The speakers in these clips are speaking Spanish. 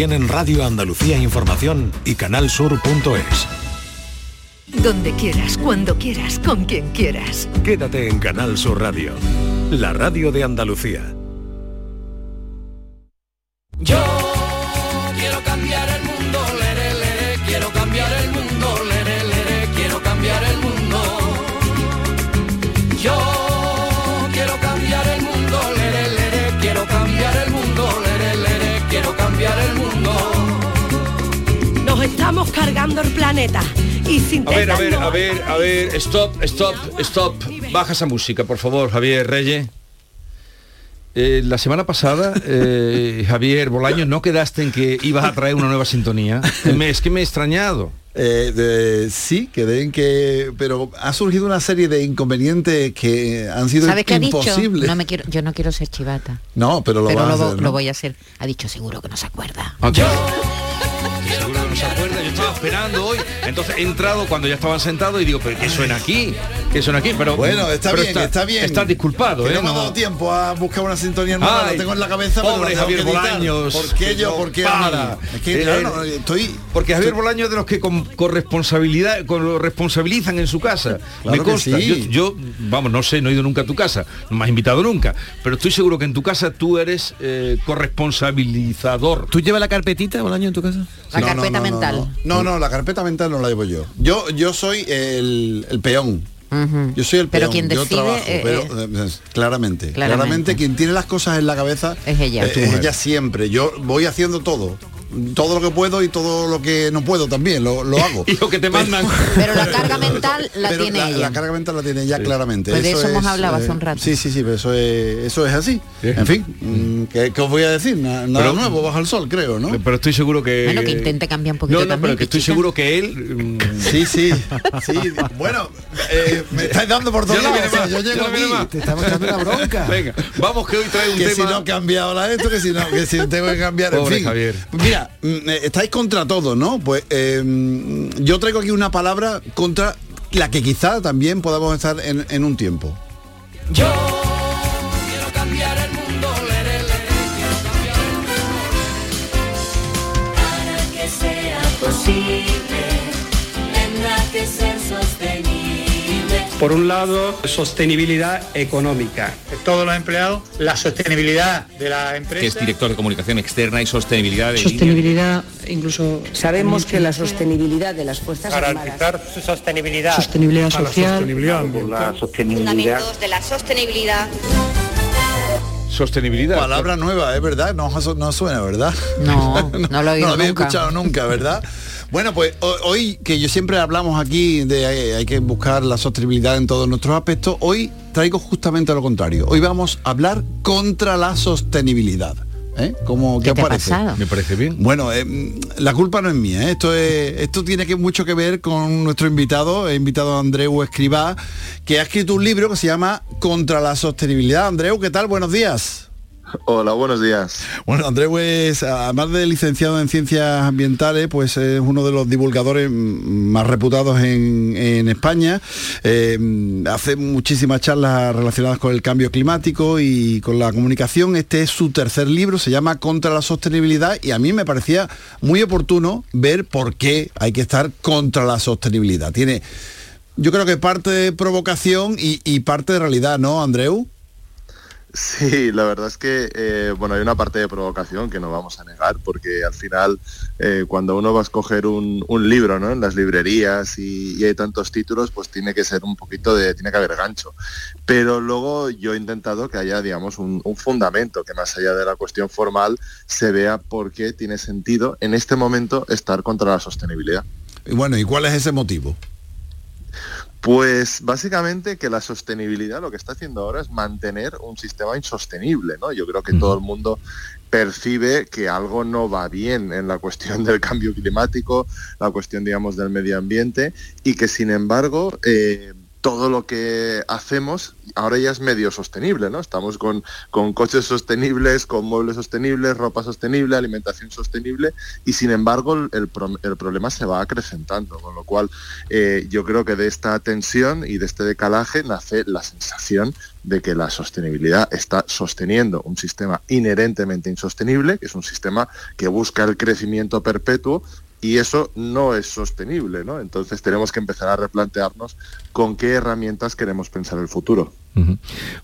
Tienen Radio Andalucía Información y canalsur.es. Donde quieras, cuando quieras, con quien quieras. Quédate en Canal Sur Radio, la radio de Andalucía. Yo Cargando el planeta y sin A ver, a ver, a ver, a ver, stop, stop, stop. Baja esa música, por favor, Javier Reyes. Eh, la semana pasada, eh, Javier Bolaño, ¿no quedaste en que ibas a traer una nueva sintonía? Me- es que me he extrañado. Eh, de- sí, quedé en que... Pero ha surgido una serie de inconvenientes que han sido ¿Sabes qué ha dicho? imposibles. No me quiero, yo no quiero ser chivata. No, pero lo pero vas lo, a hacer, lo ¿no? voy a hacer. Ha dicho seguro que no se acuerda. Seguro que no se acuerda, estaba esperando hoy. Entonces he entrado cuando ya estaban sentados y digo, pero ¿qué suena aquí? ¿Qué suena aquí? Pero Bueno, está pero bien, está, bien. Estás disculpado, Que ¿eh? no me ha dado tiempo a buscar una sintonía nueva, Ay, la tengo en la cabeza, pero pobre Javier. Bolaños. ¿Por qué yo? ¿Por qué a mí? para. Es que, Eh, claro, eh, estoy... Porque Javier Bolaño es de los que con, con responsabilidad, con lo responsabilizan en su casa. Claro me que consta. sí. Yo, yo, vamos, no sé, no he ido nunca a tu casa, no me has invitado nunca, pero estoy seguro que en tu casa tú eres eh, corresponsabilizador. ¿Tú llevas la carpetita, Bolaño, en tu casa? La No, carpeta no, no, mental. No, no, la carpeta mental no la llevo yo. Yo, yo soy el, el peón. Yo soy el Pero peón, quien yo decide, trabajo, eh, pero eh, eh, claramente, claramente, claramente. quien tiene las cosas en la cabeza Es ella, eh, es mujer. ella siempre. Yo voy haciendo todo, todo lo que puedo y todo lo que no puedo también lo, lo hago. Y lo que te mandan. Pero la carga mental la Pero tiene la, ella. la carga mental la tiene ella claramente. Pues de eso hemos es, hablado hace eh, un rato. Sí, sí, sí, pero eso es, eso es así. En fin, mm, ¿qué, qué os voy a decir? Na- Nada Pero- nuevo bajo el sol, creo, ¿no? Pero estoy seguro que. Bueno, que intente cambiar un poquito No, no, también, pero que estoy seguro que él. mm, Sí, sí, sí. Bueno, eh, me estáis dando por todos lados. yo llego aquí. Te estamos echando una bronca. Venga, vamos que hoy trae un que si tema. no ha cambiado la esto, que si no, que si tengo que cambiar, en fin. Javier. Mira, mm, eh, estáis contra todo, ¿no? Pues eh, mm, yo traigo aquí una palabra contra la que quizá también podamos estar en, en un tiempo. Yo quiero cambiar el mundo, lere, lere, quiero cambiar el mundo. Para que sea posible, tendrá que ser. Por un lado, sostenibilidad económica. de todos los empleados, la sostenibilidad de la empresa. que es director de comunicación externa y sostenibilidad de Sostenibilidad, incluso Sabemos que la sostenibilidad de las Fuerzas Armadas, Garantizar su sostenibilidad. sostenibilidad A la social. sostenibilidad ambiental. fundamentos de la sostenibilidad. Sostenibilidad. Palabra nueva, es verdad, no, no suena, ¿verdad? No, no lo he oído no había nunca. escuchado nunca, ¿verdad? Bueno, pues ho- hoy que yo siempre hablamos aquí de eh, hay que buscar la sostenibilidad en todos nuestros aspectos, hoy traigo justamente lo contrario. Hoy vamos a hablar contra la sostenibilidad. ¿Eh? ¿Cómo, ¿Qué te ha parece? pasado? Me parece bien. Bueno, eh, la culpa no es mía, ¿eh? esto, es, esto tiene que, mucho que ver con nuestro invitado, he invitado a Andreu Escribá, que ha escrito un libro que se llama Contra la Sostenibilidad. Andreu, ¿qué tal? Buenos días. Hola, buenos días. Bueno, Andreu es, además de licenciado en ciencias ambientales, pues es uno de los divulgadores más reputados en, España. Eh, hace muchísimas charlas relacionadas con el cambio climático y con la comunicación. Este es su tercer libro, se llama Contra la Sostenibilidad y a mí me parecía muy oportuno ver por qué hay que estar contra la sostenibilidad. Tiene, yo creo que parte de provocación y parte de realidad, ¿no, Andreu? Sí, la verdad es que eh, bueno hay una parte de provocación que no vamos a negar porque al final eh, cuando uno va a escoger un, libro ¿no? en las librerías y, y hay tantos títulos pues tiene que ser un poquito de tiene que haber gancho pero luego yo he intentado que haya digamos un, un fundamento que más allá de la cuestión formal se vea por qué tiene sentido en este momento estar contra la sostenibilidad. Y bueno, ¿y cuál es ese motivo? Pues básicamente que la sostenibilidad lo que está haciendo ahora es mantener un sistema insostenible, ¿no? Yo creo que todo el mundo percibe que algo no va bien en la cuestión del cambio climático, la cuestión, digamos, del medio ambiente, y que sin embargo, eh, todo lo que hacemos ahora ya es medio sostenible, ¿no? Estamos con, coches sostenibles, con muebles sostenibles, ropa sostenible, alimentación sostenible y sin embargo el problema se va acrecentando, con lo cual eh, yo creo que de esta tensión y de este decalaje nace la sensación de que la sostenibilidad está sosteniendo un sistema inherentemente insostenible, que es un sistema que busca el crecimiento perpetuo y eso no es sostenible, ¿no? Entonces tenemos que empezar a replantearnos con qué herramientas queremos pensar el futuro.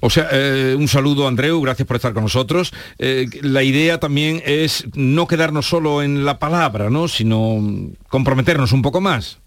O sea, eh, un saludo Andreu, gracias por estar con nosotros. Eh, la idea también es no quedarnos solo en la palabra, ¿no? Sino comprometernos un poco más.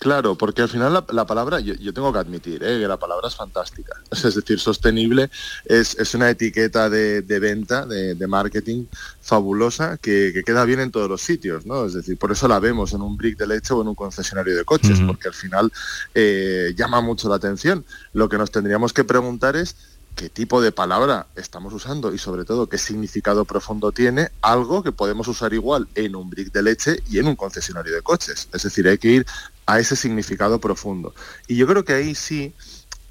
Claro, porque al final la, la palabra, yo, yo tengo que admitir ¿eh? que la palabra es fantástica. Es decir, sostenible es, es una etiqueta de, de venta, de, de marketing fabulosa que, que queda bien en todos los sitios, ¿no? Es decir, por eso la vemos en un brick de leche o en un concesionario de coches, porque al final eh, llama mucho la atención. Lo que nos tendríamos que preguntar es qué tipo de palabra estamos usando y sobre todo qué significado profundo tiene algo que podemos usar igual en un brick de leche y en un concesionario de coches. Es decir, hay que ir a ese significado profundo. Y yo creo que ahí sí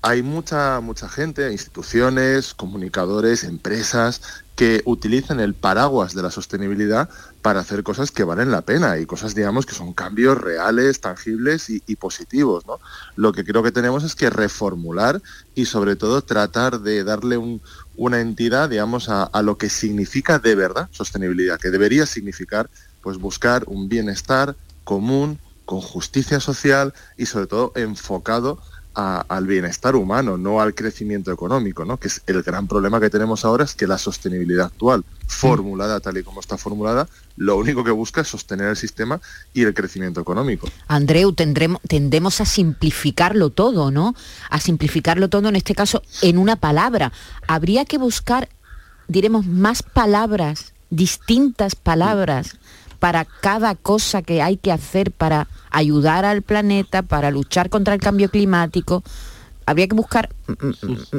hay mucha, mucha gente, instituciones, comunicadores, empresas, que utilizan el paraguas de la sostenibilidad para hacer cosas que valen la pena y cosas, digamos, que son cambios reales, tangibles y, positivos. ¿no? Lo que creo que tenemos es que reformular y sobre todo tratar de darle un- una entidad, digamos, a, a lo que significa de verdad sostenibilidad, que debería significar pues buscar un bienestar común, con justicia social y sobre todo enfocado al bienestar humano, no al crecimiento económico, ¿no? que es el gran problema que tenemos ahora, es que la sostenibilidad actual, formulada tal y como está formulada, lo único que busca es sostener el sistema y el crecimiento económico. Andreu, tendremos, tendemos a simplificarlo todo, ¿no? A simplificarlo todo, en este caso, en una palabra. Habría que buscar, diremos, más palabras, distintas palabras, para cada cosa que hay que hacer para ayudar al planeta, para luchar contra el cambio climático. Habría que buscar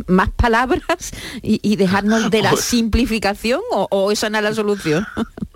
más palabras y, y dejarnos de la simplificación o, o esa no es la solución.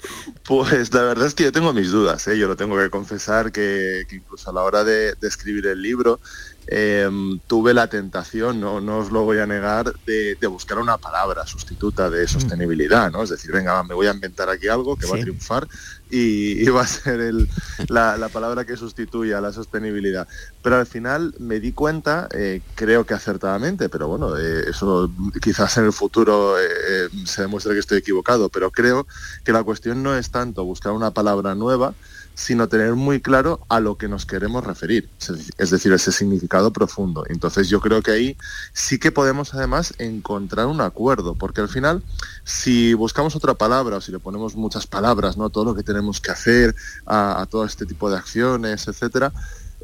Pues la verdad es que yo tengo mis dudas, ¿eh? yo lo tengo que confesar que, que incluso a la hora de, de escribir el libro eh, tuve la tentación, no, no os lo voy a negar, de, de buscar una palabra sustituta de sostenibilidad, ¿no? Es decir, venga, me voy a inventar aquí algo que va a triunfar y, y va a ser el- la, la palabra que sustituya a la sostenibilidad. Pero al final me di cuenta, eh, creo que acertadamente, pero bueno, eh, eso quizás en el futuro eh, se demuestre que estoy equivocado, pero creo que la cuestión no es tanto buscar una palabra nueva, sino tener muy claro a lo que nos queremos referir, es dec- es decir, ese significado profundo. Entonces yo creo que ahí sí que podemos además encontrar un acuerdo, porque al final si buscamos otra palabra o si le ponemos muchas palabras, ¿no? todo lo que tenemos que hacer a, a todo este tipo de acciones, etcétera,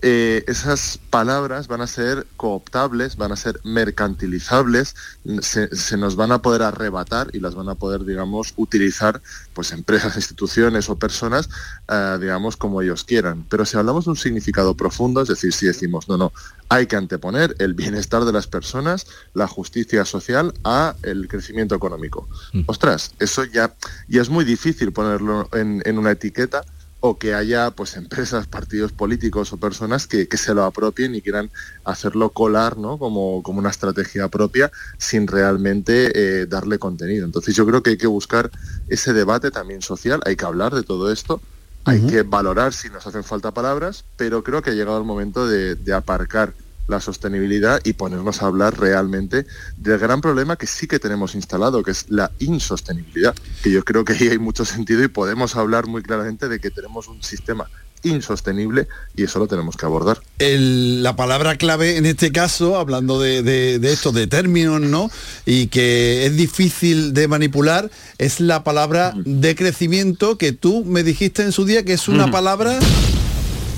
eh, esas palabras van a ser cooptables, van a ser mercantilizables, se, se nos van a poder arrebatar y las van a poder, digamos, utilizar pues empresas, instituciones o personas, eh, digamos, como ellos quieran. Pero si hablamos de un significado profundo, es decir, si decimos, no, no, hay que anteponer el bienestar de las personas, la justicia social a el crecimiento económico. Ostras, eso ya, ya es muy difícil ponerlo en, en una etiqueta o que haya pues empresas, partidos políticos o personas que, que se lo apropien y quieran hacerlo colar ¿no? como, como una estrategia propia sin realmente eh, darle contenido. Entonces yo creo que hay que buscar ese debate también social, hay que hablar de todo esto, hay que valorar si nos hacen falta palabras, pero creo que ha llegado el momento de, de aparcar la sostenibilidad y ponernos a hablar realmente del gran problema que sí que tenemos instalado, que es la insostenibilidad, que yo creo que ahí hay mucho sentido y podemos hablar muy claramente de que tenemos un sistema insostenible y eso lo tenemos que abordar. El- la palabra clave en este caso, hablando de, de, de esto, de términos, ¿no? Y que es difícil de manipular, es la palabra de crecimiento que tú me dijiste en su día que es una palabra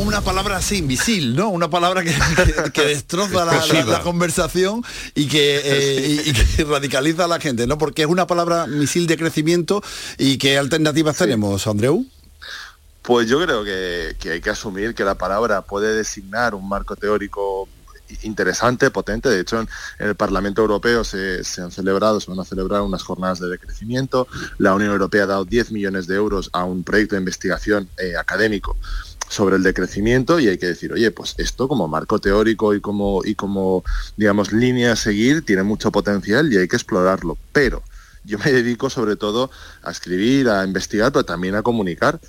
una palabra así invisible, ¿no? Una palabra que, que- que destroza la, la- Explosiva. la conversación y que, eh, y, y que radicaliza a la gente, ¿no? Porque es una palabra misil de crecimiento y qué alternativas tenemos, Andreu. Pues yo creo que, que hay que asumir que la palabra puede designar un marco teórico interesante, potente. De hecho, en, el Parlamento Europeo se, se han celebrado, se van a celebrar unas jornadas de decrecimiento. La Unión Europea ha dado 10 millones de euros a un proyecto de investigación eh, académico sobre el decrecimiento y hay que decir, oye, pues esto como marco teórico y como, y como digamos, línea a seguir tiene mucho potencial y hay que explorarlo. Pero yo me dedico sobre todo a escribir, a investigar, pero también a comunicar.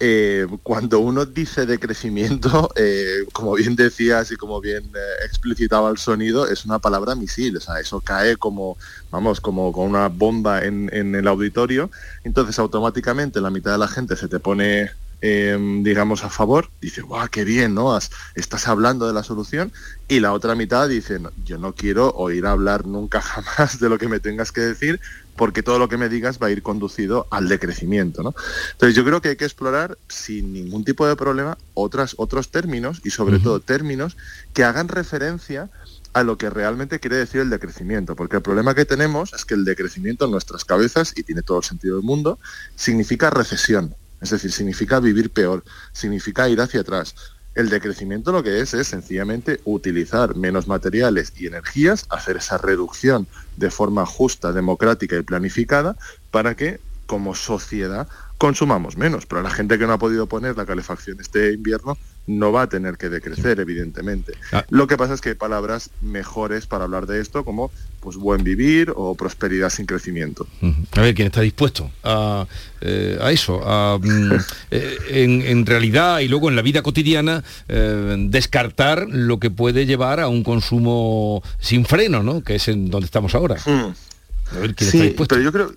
Eh, cuando uno dice de crecimiento, eh, como bien decías y como bien eh, explicitaba el sonido, es una palabra misil, o sea, eso cae como, vamos, como con una bomba en el auditorio, entonces automáticamente la mitad de la gente se te pone eh, digamos, a favor, dice, guau, qué bien, ¿no? Has- estás hablando de la solución, y la otra mitad dice, "No, yo no quiero oír hablar nunca jamás de lo que me tengas que decir, porque todo lo que me digas va a ir conducido al decrecimiento, ¿no? Entonces yo creo que hay que explorar sin ningún tipo de problema otras, otros términos, y sobre todo términos que hagan referencia a lo que realmente quiere decir el decrecimiento, porque el problema que tenemos es que el decrecimiento en nuestras cabezas, y tiene todo el sentido del mundo, significa recesión, es decir, significa vivir peor, significa ir hacia atrás. El decrecimiento lo que es es sencillamente utilizar menos materiales y energías, hacer esa reducción de forma justa, democrática y planificada para que como sociedad consumamos menos. Pero la gente que no ha podido poner la calefacción este invierno no va a tener que decrecer, evidentemente. Lo que pasa es que hay palabras mejores para hablar de esto, como pues buen vivir o prosperidad sin crecimiento. A ver, ¿quién está dispuesto a, eh, a eso? A, mm, eh, en, en realidad y luego en la vida cotidiana eh, descartar lo que puede llevar a un consumo sin freno, ¿no? Que es en donde estamos ahora. A ver, ¿quién está dispuesto? pero yo creo,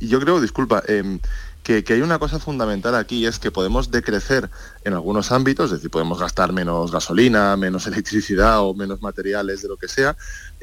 yo creo, disculpa, em, que, hay una cosa fundamental aquí, es que podemos decrecer en algunos ámbitos, es decir, podemos gastar menos gasolina, menos electricidad o menos materiales de lo que sea,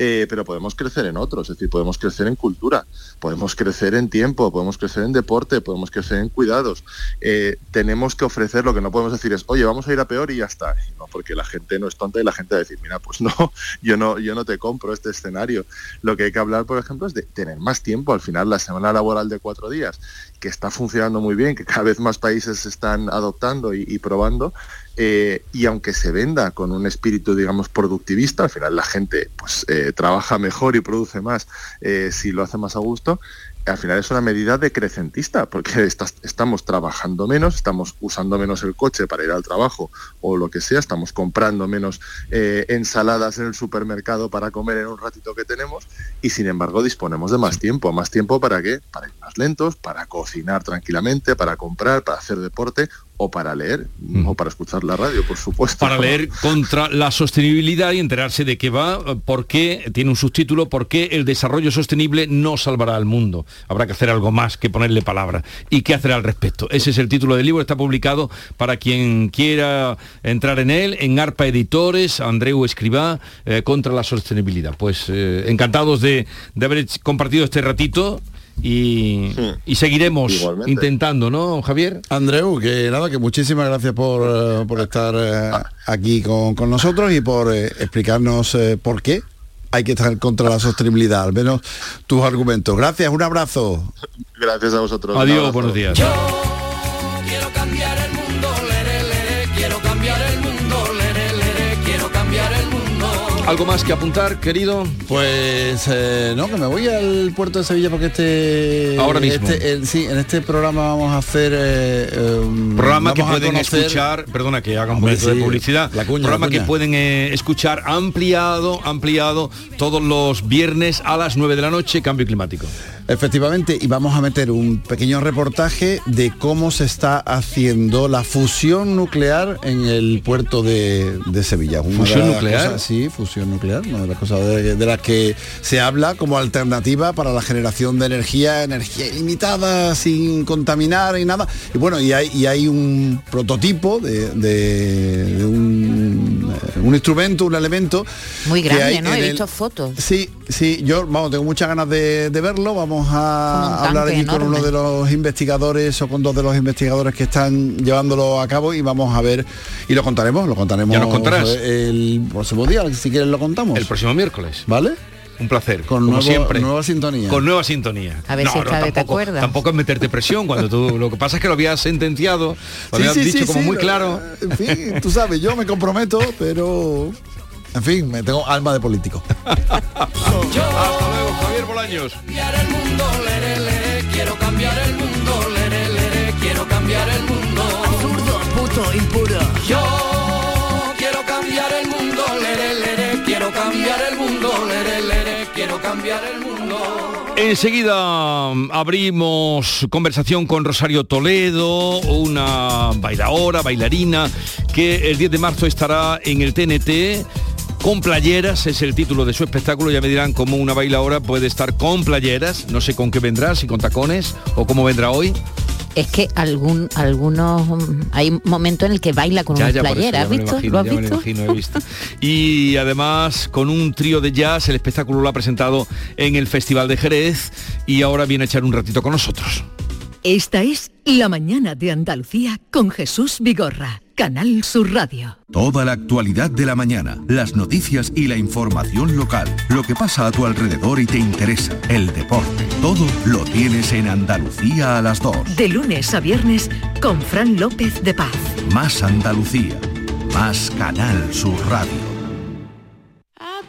eh, pero podemos crecer en otros, es decir, podemos crecer en cultura, podemos crecer en tiempo, podemos crecer en deporte, podemos crecer en cuidados. Eh, tenemos que ofrecer, lo que no podemos decir es, oye, vamos a ir a peor y ya está. No, porque la gente no es tonta y la gente va a decir, mira, pues no, yo no, yo no te compro este escenario. Lo que hay que hablar, por ejemplo, es de tener más tiempo. Al final, la semana laboral de cuatro días, que está funcionando muy bien, que cada vez más países están adoptando y probando, eh, y aunque se venda con un espíritu, digamos, productivista, al final la gente pues eh, trabaja mejor y produce más eh, si lo hace más a gusto, al final es una medida decrecentista, porque estás- estamos trabajando menos, estamos usando menos el coche para ir al trabajo o lo que sea, estamos comprando menos eh, ensaladas en el supermercado para comer en un ratito que tenemos y sin embargo disponemos de más tiempo. ¿Más tiempo para qué? Para ir más lentos, para cocinar tranquilamente, para comprar, para hacer deporte o para leer o para escuchar la radio, por supuesto. para leer contra la sostenibilidad y enterarse de qué va, por qué, tiene un subtítulo, por qué el desarrollo sostenible no salvará al mundo. Habrá que hacer algo más que ponerle palabra. ¿Y qué hacer al respecto? Ese es el título del libro, está publicado para quien quiera entrar en él, en ARPA Editores, Andreu Escribá, eh, contra la sostenibilidad. Pues eh, encantados de, de haber compartido este ratito. Y, y seguiremos intentando, ¿no, Javier? Andreu, que nada, que muchísimas gracias por, eh, por estar eh, aquí con, con nosotros y por eh, explicarnos eh, por qué hay que estar contra la sostenibilidad, al menos tus argumentos. Gracias, un abrazo. Gracias a vosotros. Adiós, buenos días. ¿Algo más que apuntar, querido? Pues eh, no, que me voy al puerto de Sevilla porque este... Ahora mismo. este, eh, sí, en este programa vamos a hacer... eh, eh, Programa que pueden conocer- escuchar, perdona que haga un Hombre, de publicidad, la cuña, programa la que pueden eh, escuchar ampliado, ampliado todos los viernes a las 9 de la noche, cambio climático. Efectivamente, y vamos a meter un pequeño reportaje de cómo se está haciendo la fusión nuclear en el puerto de, de Sevilla. Una ¿Fusión de nuclear? cosas- sí, fusión nuclear, una de las cosas de, de las que se habla como alternativa para la generación de energía, energía ilimitada, sin contaminar y nada. Y bueno, y hay, y hay un prototipo de, de- un, un instrumento, un elemento. Muy grande, hay ¿no? He el- visto fotos. Sí, sí, yo vamos, tengo muchas ganas de, de verlo. Vamos a hablar aquí con uno de los investigadores o con dos de los investigadores que están llevándolo a cabo y vamos a ver y lo contaremos, lo contaremos Ya nos contarás. el próximo día, si quieres lo contamos. El próximo miércoles. ¿Vale? Un placer. Con como nuevo, siempre. nueva sintonía. Con nueva sintonía. A ver no, si no, tampoco, te acuerdas. Tampoco es meterte presión cuando tú. Lo que pasa es que lo habías sentenciado, lo sí, habías sí, dicho sí, como muy claro. En fin, tú sabes, yo me comprometo, pero. En fin, me tengo alma de político. yo Hasta luego, Javier Bolaños. Cambiar el mundo, le, le, le, quiero cambiar el mundo, quiero cambiar el mundo. Absurdo, puto, impuro. Yo quiero cambiar el mundo, quiero cambiar el mundo. Enseguida mm, abrimos conversación con Rosario Toledo, una bailadora, bailarina, que el 10 de marzo estará en el TNT. Con playeras es el título de su espectáculo, ya me dirán cómo una bailadora puede estar con playeras, no sé con qué vendrá, si con tacones o cómo vendrá hoy. Es que algún, algunos mm, hay momentos en el que baila con ya ¿has me lo visto? imagino, ¿Lo has ya me lo visto? imagino, he visto. Y además con un trío de jazz, el espectáculo lo ha presentado en el Festival de Jerez y ahora viene a echar un ratito con nosotros. Esta es La mañana de Andalucía con Jesús Vigorra, Canal Sur Radio. Toda la actualidad de la mañana, las noticias y la información local, lo que pasa a tu alrededor y te interesa, el deporte, todo lo tienes en Andalucía a las 2. De lunes a viernes con Fran López de Paz. Más Andalucía, más Canal Sur Radio.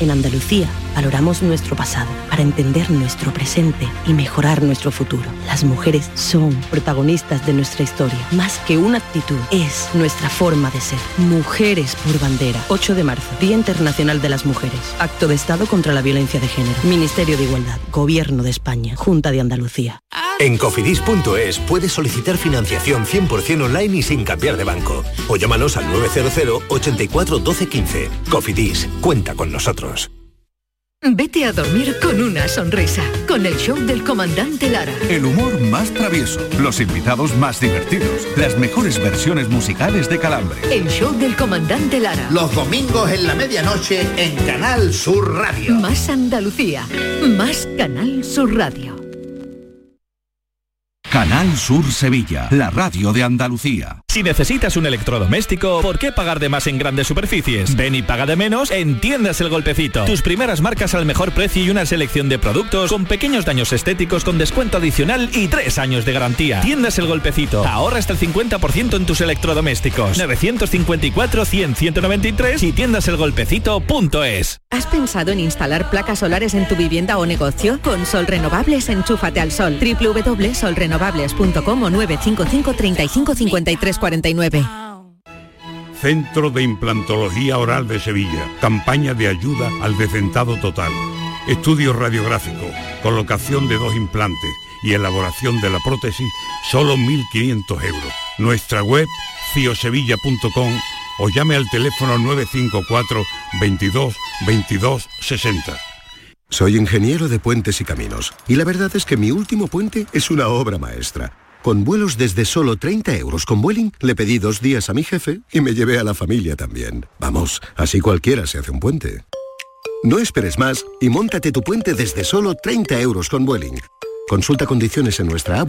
En Andalucía valoramos nuestro pasado para entender nuestro presente y mejorar nuestro futuro. Las mujeres son protagonistas de nuestra historia. Más que una actitud, es nuestra forma de ser. Mujeres por bandera. 8 de marzo, Día Internacional de las Mujeres. Acto de Estado contra la Violencia de Género. Ministerio de Igualdad. Gobierno de España. Junta de Andalucía. En cofidis.es puedes solicitar financiación 100% online y sin cambiar de banco. O llámanos al 900 84 12 15. Cofidis, cuenta con nosotros. Vete a dormir con una sonrisa, con el show del comandante Lara. El humor más travieso, los invitados más divertidos, las mejores versiones musicales de Calambre. El show del comandante Lara. Los domingos en la medianoche en Canal Sur Radio. Más Andalucía, más Canal Sur Radio. Canal Sur Sevilla, la radio de Andalucía. Si necesitas un electrodoméstico, ¿por qué pagar de más en grandes superficies? Ven y paga de menos en Tiendas El Golpecito. Tus primeras marcas al mejor precio y una selección de productos con pequeños daños estéticos con descuento adicional y tres años de garantía. Tiendas El Golpecito. Ahorra hasta el 50% en tus electrodomésticos. 954-100-193 y tiendaselgolpecito.es. ¿Has pensado en instalar placas solares en tu vivienda o negocio? Con Sol Renovables, enchúfate al sol. www.solrenovables.com o 955 35 53 49. Centro de Implantología Oral de Sevilla. Campaña de ayuda al decentado total. Estudio radiográfico, colocación de dos implantes y elaboración de la prótesis, solo 1.500 euros. Nuestra web, ciosevilla.com o llame al teléfono 954 22 22 60. Soy ingeniero de puentes y caminos y la verdad es que mi último puente es una obra maestra. Con vuelos desde solo 30 euros con Vueling le pedí dos días a mi jefe y me llevé a la familia también. Vamos, así cualquiera se hace un puente. No esperes más y móntate tu puente desde solo 30 euros con Vueling. Consulta condiciones en nuestra app.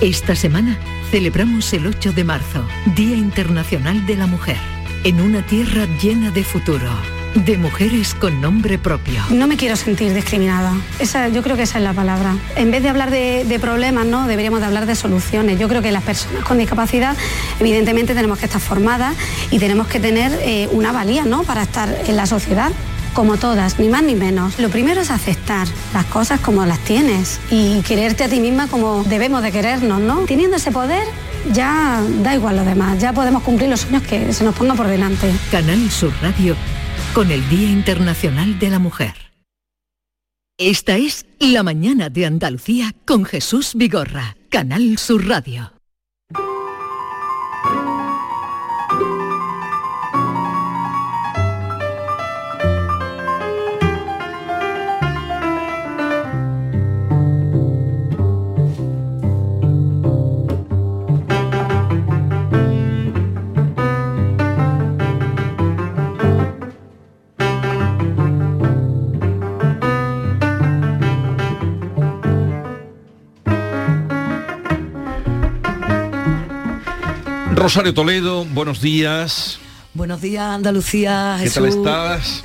Esta semana celebramos el 8 de marzo, Día Internacional de la Mujer, en una tierra llena de futuro, de mujeres con nombre propio. No me quiero sentir discriminada. Esa, yo creo que esa es la palabra. En vez de hablar de, problemas, ¿no? deberíamos de hablar de soluciones. Yo creo que las personas con discapacidad, evidentemente, tenemos que estar formadas y tenemos que tener eh, una valía ¿no? para estar en la sociedad como todas, ni más ni menos. Lo primero es aceptar las cosas como las tienes y quererte a ti misma como debemos de querernos, ¿no? Teniendo ese poder, ya da igual lo demás, ya podemos cumplir los sueños que se nos pongan por delante. Canal Sur Radio con el Día Internacional de la Mujer. Esta es La mañana de Andalucía con Jesús Vigorra, Canal Sur Radio. Rosario Toledo, buenos días. Buenos días, Andalucía, ¿Qué tal estás?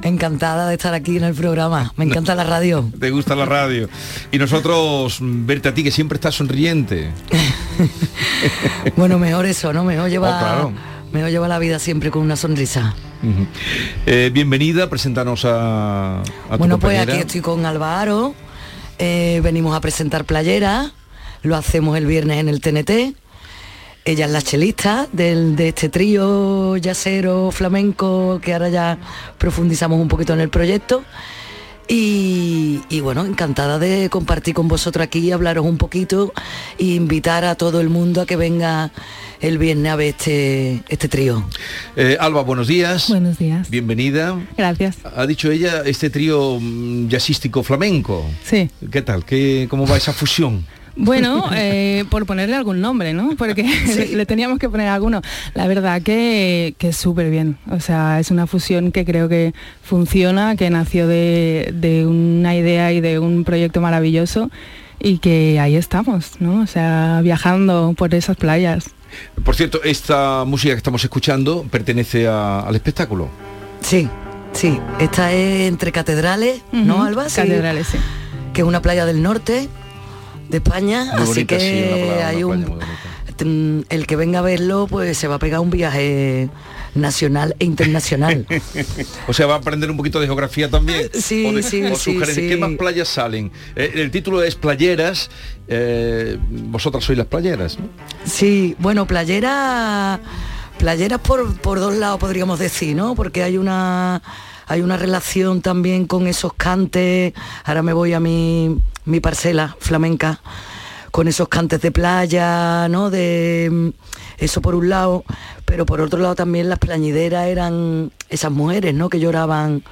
Encantada de estar aquí en el programa. Me encanta la radio. ¿Te gusta la radio? Y nosotros verte a ti, que siempre estás sonriente. Bueno, mejor eso, ¿no? Mejor lleva, Oh, claro. mejor lleva la vida siempre con una sonrisa. Eh, bienvenida, preséntanos a, a tu bueno, pues aquí estoy con Alvaro. Eh, venimos a presentar Playera. Lo hacemos el viernes en el TNT. Ella es la chelista del, de este trío yacero flamenco que ahora ya profundizamos un poquito en el proyecto. Y, y bueno, encantada de compartir con vosotros aquí, hablaros un poquito e invitar a todo el mundo a que venga el viernes a ver este, este trío. Eh, Alba, buenos días. Buenos días. Bienvenida. Gracias. Ha dicho ella este trío mm, jazzístico flamenco. Sí. ¿Qué tal? ¿Qué, ¿Cómo va esa fusión? Bueno, eh, por ponerle algún nombre, ¿no? Porque le, le teníamos que poner alguno. La verdad que, que es súper bien. O sea, es una fusión que creo que funciona, que nació de, de una idea y de un proyecto maravilloso y que ahí estamos, ¿no? O sea, viajando por esas playas. Por cierto, esta música que estamos escuchando pertenece a- al espectáculo. Sí, sí. Esta es entre catedrales, ¿no, Alba? Sí. Catedrales, sí. Que es una playa del norte de España, Muy así bonita, que sí, una hay una un mm, el que venga a verlo, pues se va a pegar un viaje nacional e internacional. O sea, va a aprender un poquito de geografía también. Sí, o de- sí, o sí, sí. ¿Qué más playas salen? Eh, el título es Playeras. eh, vosotras sois las playeras, ¿no? Sí, bueno, playera, playeras por, por dos lados podríamos decir, ¿no? Porque hay una hay una relación también con esos cantes. Ahora me voy a mi, mi parcela flamenca con esos cantes de playa, ¿no? De mm, eso por un lado, pero por otro lado también las plañideras eran esas mujeres, ¿no? Que lloraban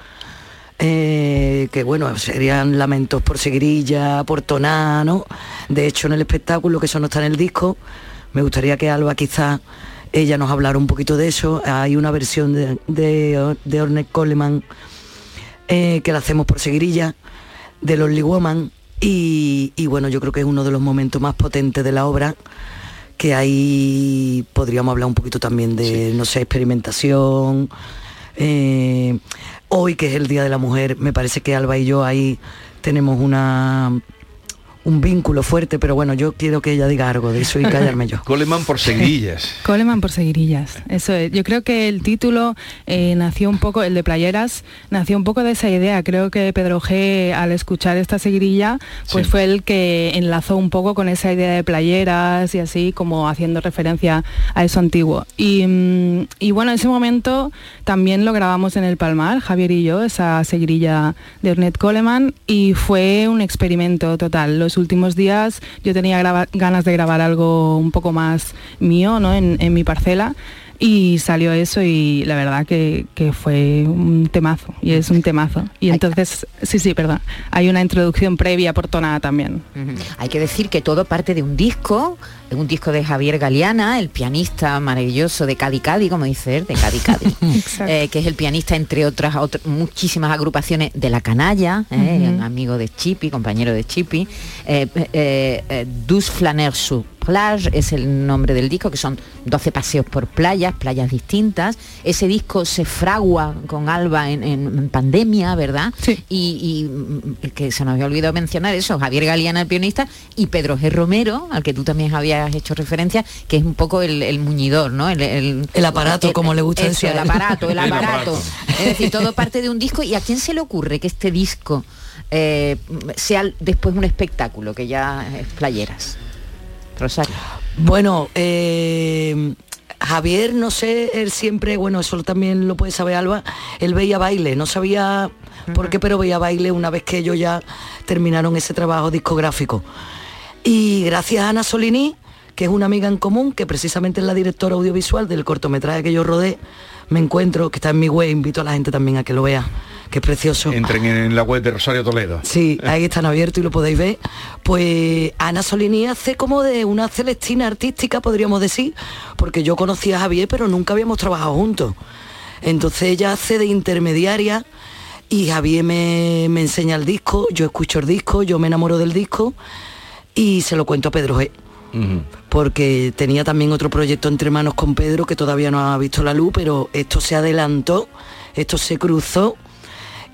eh, que bueno, serían lamentos por seguirilla, por toná, ¿no? De hecho, en el espectáculo, que eso no está en el disco, me gustaría que Alba quizá ella nos hablara un poquito de eso. Hay una versión de, de, de Ornette Coleman eh, que la hacemos por seguirilla, de Lonely Woman, y, y bueno, yo creo que es uno de los momentos más potentes de la obra que ahí podríamos hablar un poquito también de, no sé, experimentación. Eh, hoy, que es el Día de la Mujer, me parece que Alba y yo ahí tenemos una un vínculo fuerte, pero bueno, yo quiero que ella diga algo de eso y callarme yo. Coleman por seguidillas. Coleman por seguirillas, eso es. Yo creo que el título eh, nació un poco, el de Playeras, nació un poco de esa idea. Creo que Pedro G, al escuchar esta seguirilla, pues Sí. fue el que enlazó un poco con esa idea de playeras y así, como haciendo referencia a eso antiguo. Y, mm, y bueno, en ese momento también lo grabamos en el Palmar, Javier y yo, esa seguirilla de Ornette Coleman, y fue un experimento total. Los últimos días yo tenía ganas de grabar algo un poco más mío, ¿no? En, en mi parcela. Y salió eso y la verdad que, que fue un temazo, y es un temazo. Y entonces, sí, sí, perdón, hay una introducción previa por tonada también. Hay que decir que todo parte de un disco, de un disco de Javier Galeana, el pianista maravilloso de Cadi Cadi, como dice él, de Cadi Cadi, eh, que es el pianista entre otras otras- muchísimas agrupaciones de La Canalla, eh, amigo de Chipi, compañero de Chipi, eh, eh, Flaneurs sur Plage es el nombre del disco, que son 12 paseos por playas, playas distintas. Ese disco se fragua con Alba en, en- en pandemia, ¿verdad? Y, y, mm, que se nos había olvidado mencionar eso, Javier Galeana, el pianista, y Pedro G. Romero, al que tú también habías hecho referencia, que es un poco el, el muñidor, ¿no? El, el- El aparato, como le gusta eso, decir El aparato, el El aparato. aparato. Es decir, todo parte de un disco. ¿Y a quién se le ocurre que este disco eh, sea después un espectáculo, que ya es playeras? Rosario. Bueno, eh, Javier, no sé, él siempre, bueno, eso también lo puede saber Alba, él veía baile, no sabía por qué, pero veía baile una vez que ellos ya terminaron ese trabajo discográfico. Y gracias a Ana Solini, que es una amiga en común, que precisamente es la directora audiovisual del cortometraje que yo rodé, me encuentro, que está en mi web, invito a la gente también a que lo vea, que es precioso. Entren en la web de Rosario Toledo. Sí, ahí están abiertos y lo podéis ver. Pues Ana Solini hace como de una celestina artística, podríamos decir, porque yo conocía a Javier, pero nunca habíamos trabajado juntos. Entonces ella hace de intermediaria y Javier me, me enseña el disco, yo escucho el disco, yo me enamoro del disco y se lo cuento a Pedro G. porque tenía también otro proyecto entre manos con Pedro que todavía no ha visto la luz, pero esto se adelantó, esto se cruzó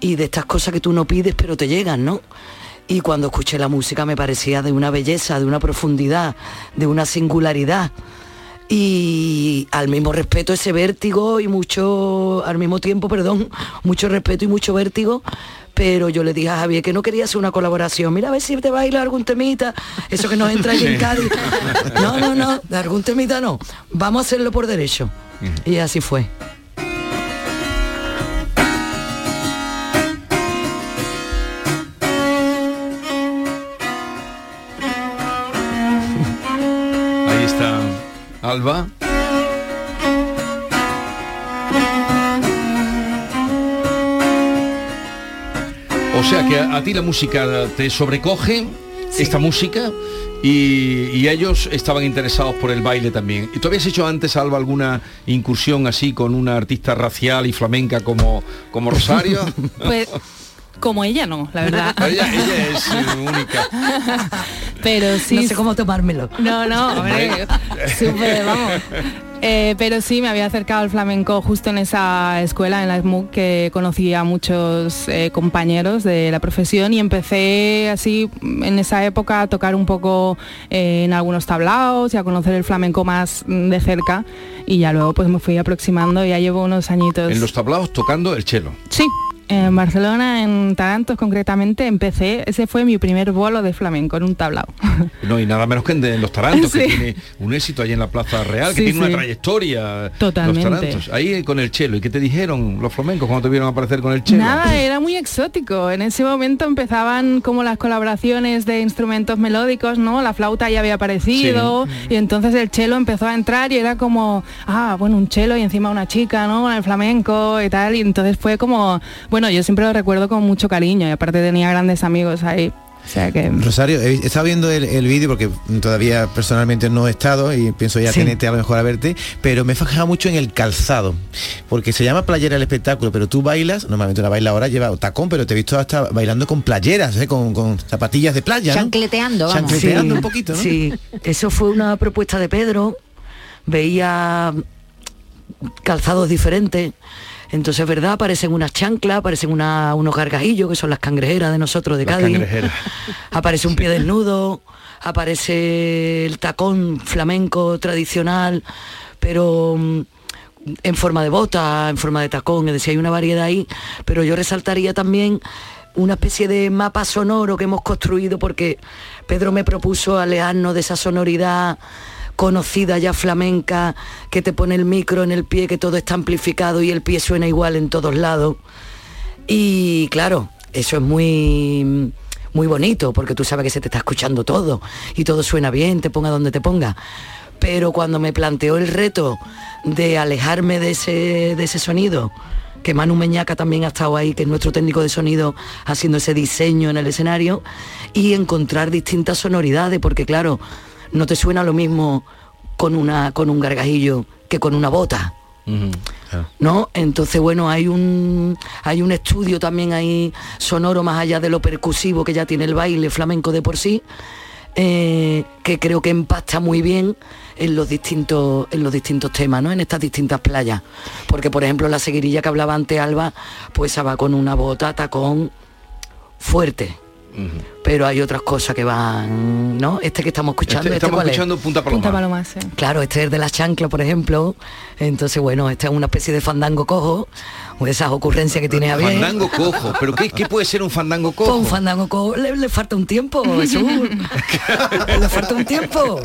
y de estas cosas que tú no pides pero te llegan, ¿no? Y cuando escuché la música me parecía de una belleza, de una profundidad, de una singularidad y al mismo respeto ese vértigo y mucho, al mismo tiempo, perdón, mucho respeto y mucho vértigo, pero yo le dije a Javier que no quería hacer una colaboración, mira a ver si te baila algún temita, eso que nos entra ahí en Cádiz. No, no, no, de algún temita no, vamos a hacerlo por derecho. Y así fue. Ahí está Alba. O sea que a, a ti la música te sobrecoge, esta música, y, y ellos estaban interesados por el baile también. ¿Y tú habías hecho antes, Alba, alguna incursión así con una artista racial y flamenca como, como Rosario? Pues como ella no, la verdad. ella, ella es única. Pero sí. No sé cómo tomármelo. No, no, hombre, súper, vamos. Eh, pero sí, me había acercado al flamenco justo en esa escuela, en la SMUC, que conocí a muchos eh, compañeros de la profesión y empecé así en esa época a tocar un poco eh, en algunos tablaos y a conocer el flamenco más de cerca y ya luego pues me fui aproximando, ya llevo unos añitos. En los tablaos tocando el chelo. Sí, en Barcelona, en Tarantos concretamente, empecé, ese fue mi primer bolo de flamenco en un tablao. No, y nada menos que en, de- en los Tarantos, que tiene un éxito allí en la Plaza Real, que Sí, tiene una trayectoria. Totalmente. Los Tarantos. Ahí con el chelo. ¿Y qué te dijeron los flamencos cuando te vieron aparecer con el chelo? Nada, era muy exótico. En ese momento empezaban como las colaboraciones de instrumentos melódicos, ¿no? La flauta ya había aparecido y entonces el chelo empezó a entrar y era como, ah, bueno, un chelo y encima una chica, ¿no? El flamenco y tal. Y entonces fue como, bueno, yo siempre lo recuerdo con mucho cariño y aparte tenía grandes amigos ahí. O sea que... Rosario, he estado viendo el, el vídeo porque todavía personalmente no he estado y pienso ya Sí. tenerte a lo mejor a verte, pero me he fijado mucho en el calzado, porque se llama playera el espectáculo, pero tú bailas, normalmente una bailadora lleva tacón, pero te he visto hasta bailando con playeras, ¿eh? con, con zapatillas de playa. ¿no? Chancleteando, vamos. Chancleteando un poquito, ¿no? Sí, eso fue una propuesta de Pedro. Veía calzados diferentes. Entonces, es verdad, aparecen unas chanclas, aparecen una- unos gargajillos, que son las cangrejeras de nosotros de Las Cádiz. Aparece un pie desnudo, aparece el tacón flamenco tradicional, pero mm, en forma de bota, en forma de tacón, es decir, hay una variedad ahí, pero yo resaltaría también una especie de mapa sonoro que hemos construido porque Pedro me propuso alejarnos de esa sonoridad conocida ya flamenca, que te pone el micro en el pie, que todo está amplificado y el pie suena igual en todos lados. Y claro, eso es muy muy bonito porque tú sabes que se te está escuchando todo y todo suena bien, te ponga donde te ponga. Pero cuando me planteó el reto de alejarme de ese, de ese sonido, que Manu Meñaca también ha estado ahí, que es nuestro técnico de sonido, haciendo ese diseño en el escenario, y encontrar distintas sonoridades, porque claro, no te suena lo mismo con, una, con un gargajillo que con una bota. ¿no? Entonces, bueno, hay un, hay un estudio también ahí sonoro más allá de lo percusivo que ya tiene el baile flamenco de por sí, eh, que creo que empasta muy bien en los distintos, en los distintos temas, ¿no? En estas distintas playas. Porque, por ejemplo, la seguirilla que hablaba antes Alba, pues va con una bota, tacón fuerte. Pero hay otras cosas que van, ¿no? Este que estamos escuchando, Este- ¿este estamos es? escuchando Punta Paloma. Punta Paloma, sí. Claro, este es de la chancla, por ejemplo. Entonces, bueno, esta es una especie de fandango cojo, o esas ocurrencias que tiene a bien. Fandango cojo. ¿Pero qué, qué puede ser un fandango Pues cojo? un fandango cojo le, le falta un tiempo, Jesús. le falta un tiempo.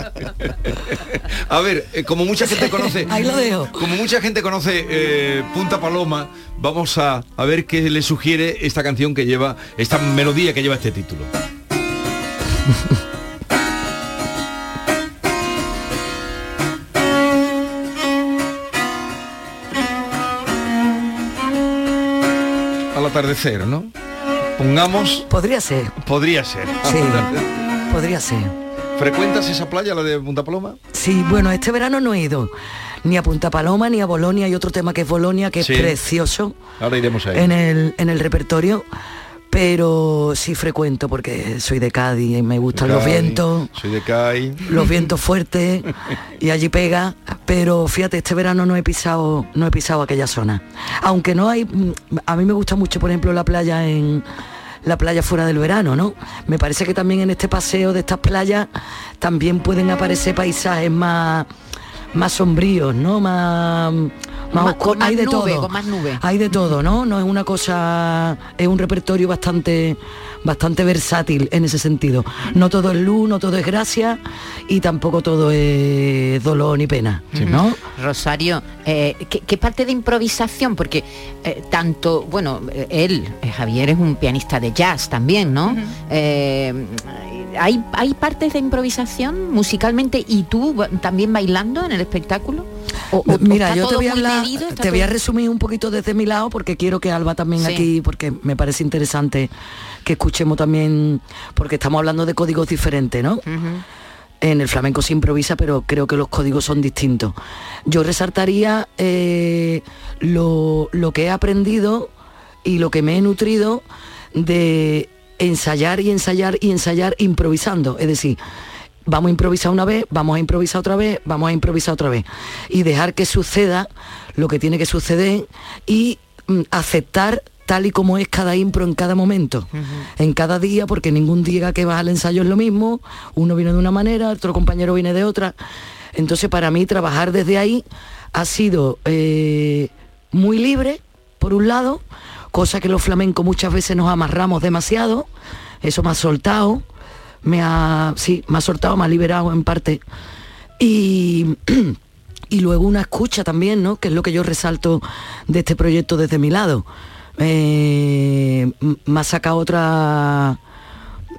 A ver, eh, como mucha gente conoce... Ahí lo dejo. Como mucha gente conoce eh, Punta Paloma, vamos a, a ver qué le sugiere esta canción que lleva, esta melodía que lleva este título. atardecer, ¿no? Pongamos... Podría ser. Podría ser. Sí, podría ser. ¿Frecuentas esa playa, la de Punta Paloma? Sí, bueno, este verano no he ido ni a Punta Paloma ni a Bolonia. Hay otro tema que es Bolonia, que Sí. es precioso Ahora iremos ahí. en el, en el repertorio. Pero sí frecuento porque soy de Cádiz y me gustan los Cádiz, vientos, Soy de CAI. los vientos fuertes y allí pega, pero fíjate, este verano no he pisado, no he pisado aquella zona. Aunque no hay, a mí me gusta mucho, por ejemplo, la playa en la playa fuera del verano, ¿no? Me parece que también en este paseo de estas playas también pueden aparecer paisajes más más sombríos, ¿no? Más más, Más- oscu- con más hay de nube, todo. con más nube. Hay de todo, ¿no? No es una cosa, es un repertorio bastante, bastante versátil en ese sentido. No todo es luz, no todo es gracia y tampoco todo es dolor ni pena, ¿no? Rosario, eh, ¿qué, qué parte de improvisación? Porque eh, tanto, bueno, eh, él, eh, Javier, es un pianista de jazz también, ¿no? Eh, ¿hay, ¿Hay partes de improvisación musicalmente y tú también bailando en el espectáculo? ¿O- o- o Mira, yo te voy a te voy a todo- resumir un poquito desde mi lado porque quiero que Alba también Sí. aquí, porque me parece interesante que escuchemos también, porque estamos hablando de códigos diferentes, ¿no? En el flamenco se improvisa, pero creo que los códigos son distintos. Yo resaltaría eh, lo, lo que he aprendido y lo que me he nutrido de ensayar y ensayar y ensayar improvisando. Es decir, vamos a improvisar una vez, vamos a improvisar otra vez, vamos a improvisar otra vez. Y dejar que suceda lo que tiene que suceder y mm, aceptar tal y como es cada impro en cada momento, en cada día, porque ningún día que vas al ensayo es lo mismo, uno viene de una manera, otro compañero viene de otra. Entonces para mí trabajar desde ahí ha sido eh, muy libre, por un lado, cosa que los flamencos muchas veces nos amarramos demasiado, eso me ha soltado, me ha, sí, me ha soltado, me ha liberado en parte. Y, y luego una escucha también, ¿no? Que es lo que yo resalto de este proyecto desde mi lado. Eh, me ha sacado otra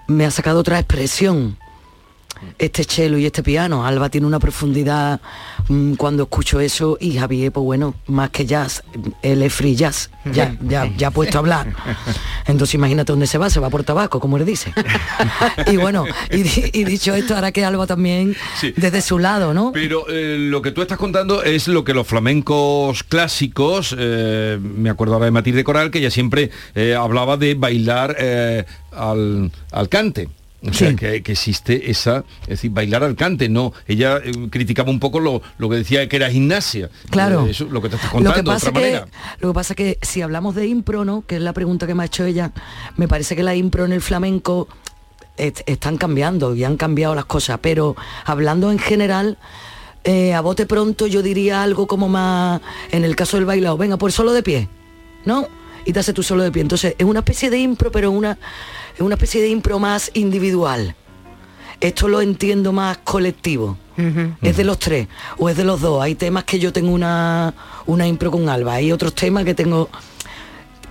me ha sacado otra expresión este cello y este piano. Alba tiene una profundidad mm, cuando escucho eso y Javier, pues bueno, más que jazz, él es free jazz, ya, ya, ya ha puesto a hablar. Entonces imagínate dónde se va, se va por tabaco, como le dice. y bueno, y dicho esto, ahora que Alba también Sí. desde su lado, ¿no? Pero eh, lo que tú estás contando es lo que los flamencos clásicos, eh, me acuerdo ahora de Matilde Coral, que ella siempre eh, hablaba de bailar eh, al, al cante. O sea, Sí. que, que existe esa, es decir, bailar al cante, no. Ella eh, criticaba un poco lo, lo que decía que era gimnasia. Claro. Eh, eso, lo que te estás Lo contando que, de pasa otra que, manera. lo que pasa que si hablamos de impro, ¿no? Que es la pregunta que me ha hecho ella, me parece que la impro en el flamenco est- están cambiando y han cambiado las cosas, pero hablando en general, eh, a bote pronto yo diría algo como más, en el caso del bailado, venga, pues solo de pie, ¿no? Y te hace tú solo de pie. Entonces, es una especie de impro, pero una, es una especie de impro más individual. Esto lo entiendo más colectivo. Es de los tres o es de los dos. Hay temas que yo tengo una, una impro con Alba. Hay otros temas que tengo...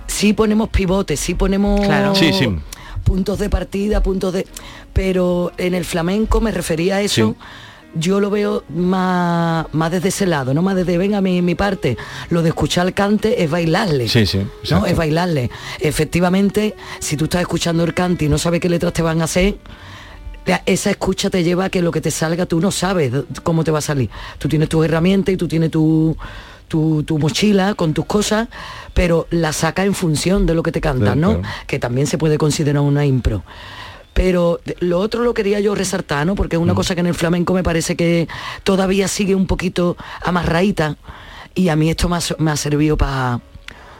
Sí ponemos pivotes, sí ponemos Claro. Sí, sí. puntos de partida, puntos de... Pero en el flamenco me refería a eso. Yo lo veo más, más desde ese lado, no más desde, venga, mi, mi parte. Lo de escuchar el cante es bailarle. Sí, sí. Es bailarle. Efectivamente, si tú estás escuchando el cante y no sabes qué letras te van a hacer, esa escucha te lleva a que lo que te salga tú no sabes cómo te va a salir. Tú tienes tus herramientas y tú tienes tu, tu, tu mochila con tus cosas, pero la saca en función de lo que te cantan, ¿no? Claro. Que también se puede considerar una impro. Pero lo otro lo quería yo resaltar, ¿no? Porque es Mm. una cosa que en el flamenco me parece que todavía sigue un poquito amarraíta y a mí esto me ha, so- me ha servido para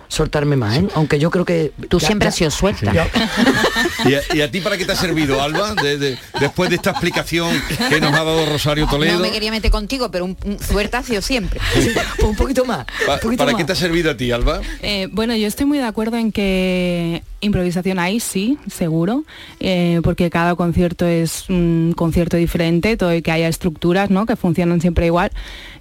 soltarme más, ¿eh? Aunque yo creo que... Tú ya- siempre ya- has sido suelta. ¿Y a, y a ti para qué te ha servido, Alba? De- de- después de esta explicación que nos ha dado Rosario Toledo. No me quería meter contigo, pero un, un suelta ha sido siempre. Pues un poquito más. Pa- un poquito ¿Para más. qué te ha servido a ti, Alba? Eh, bueno, yo estoy muy de acuerdo en que improvisación hay, sí, seguro, eh, porque cada concierto es un concierto diferente, todo y que haya estructuras ¿no? que funcionan siempre igual.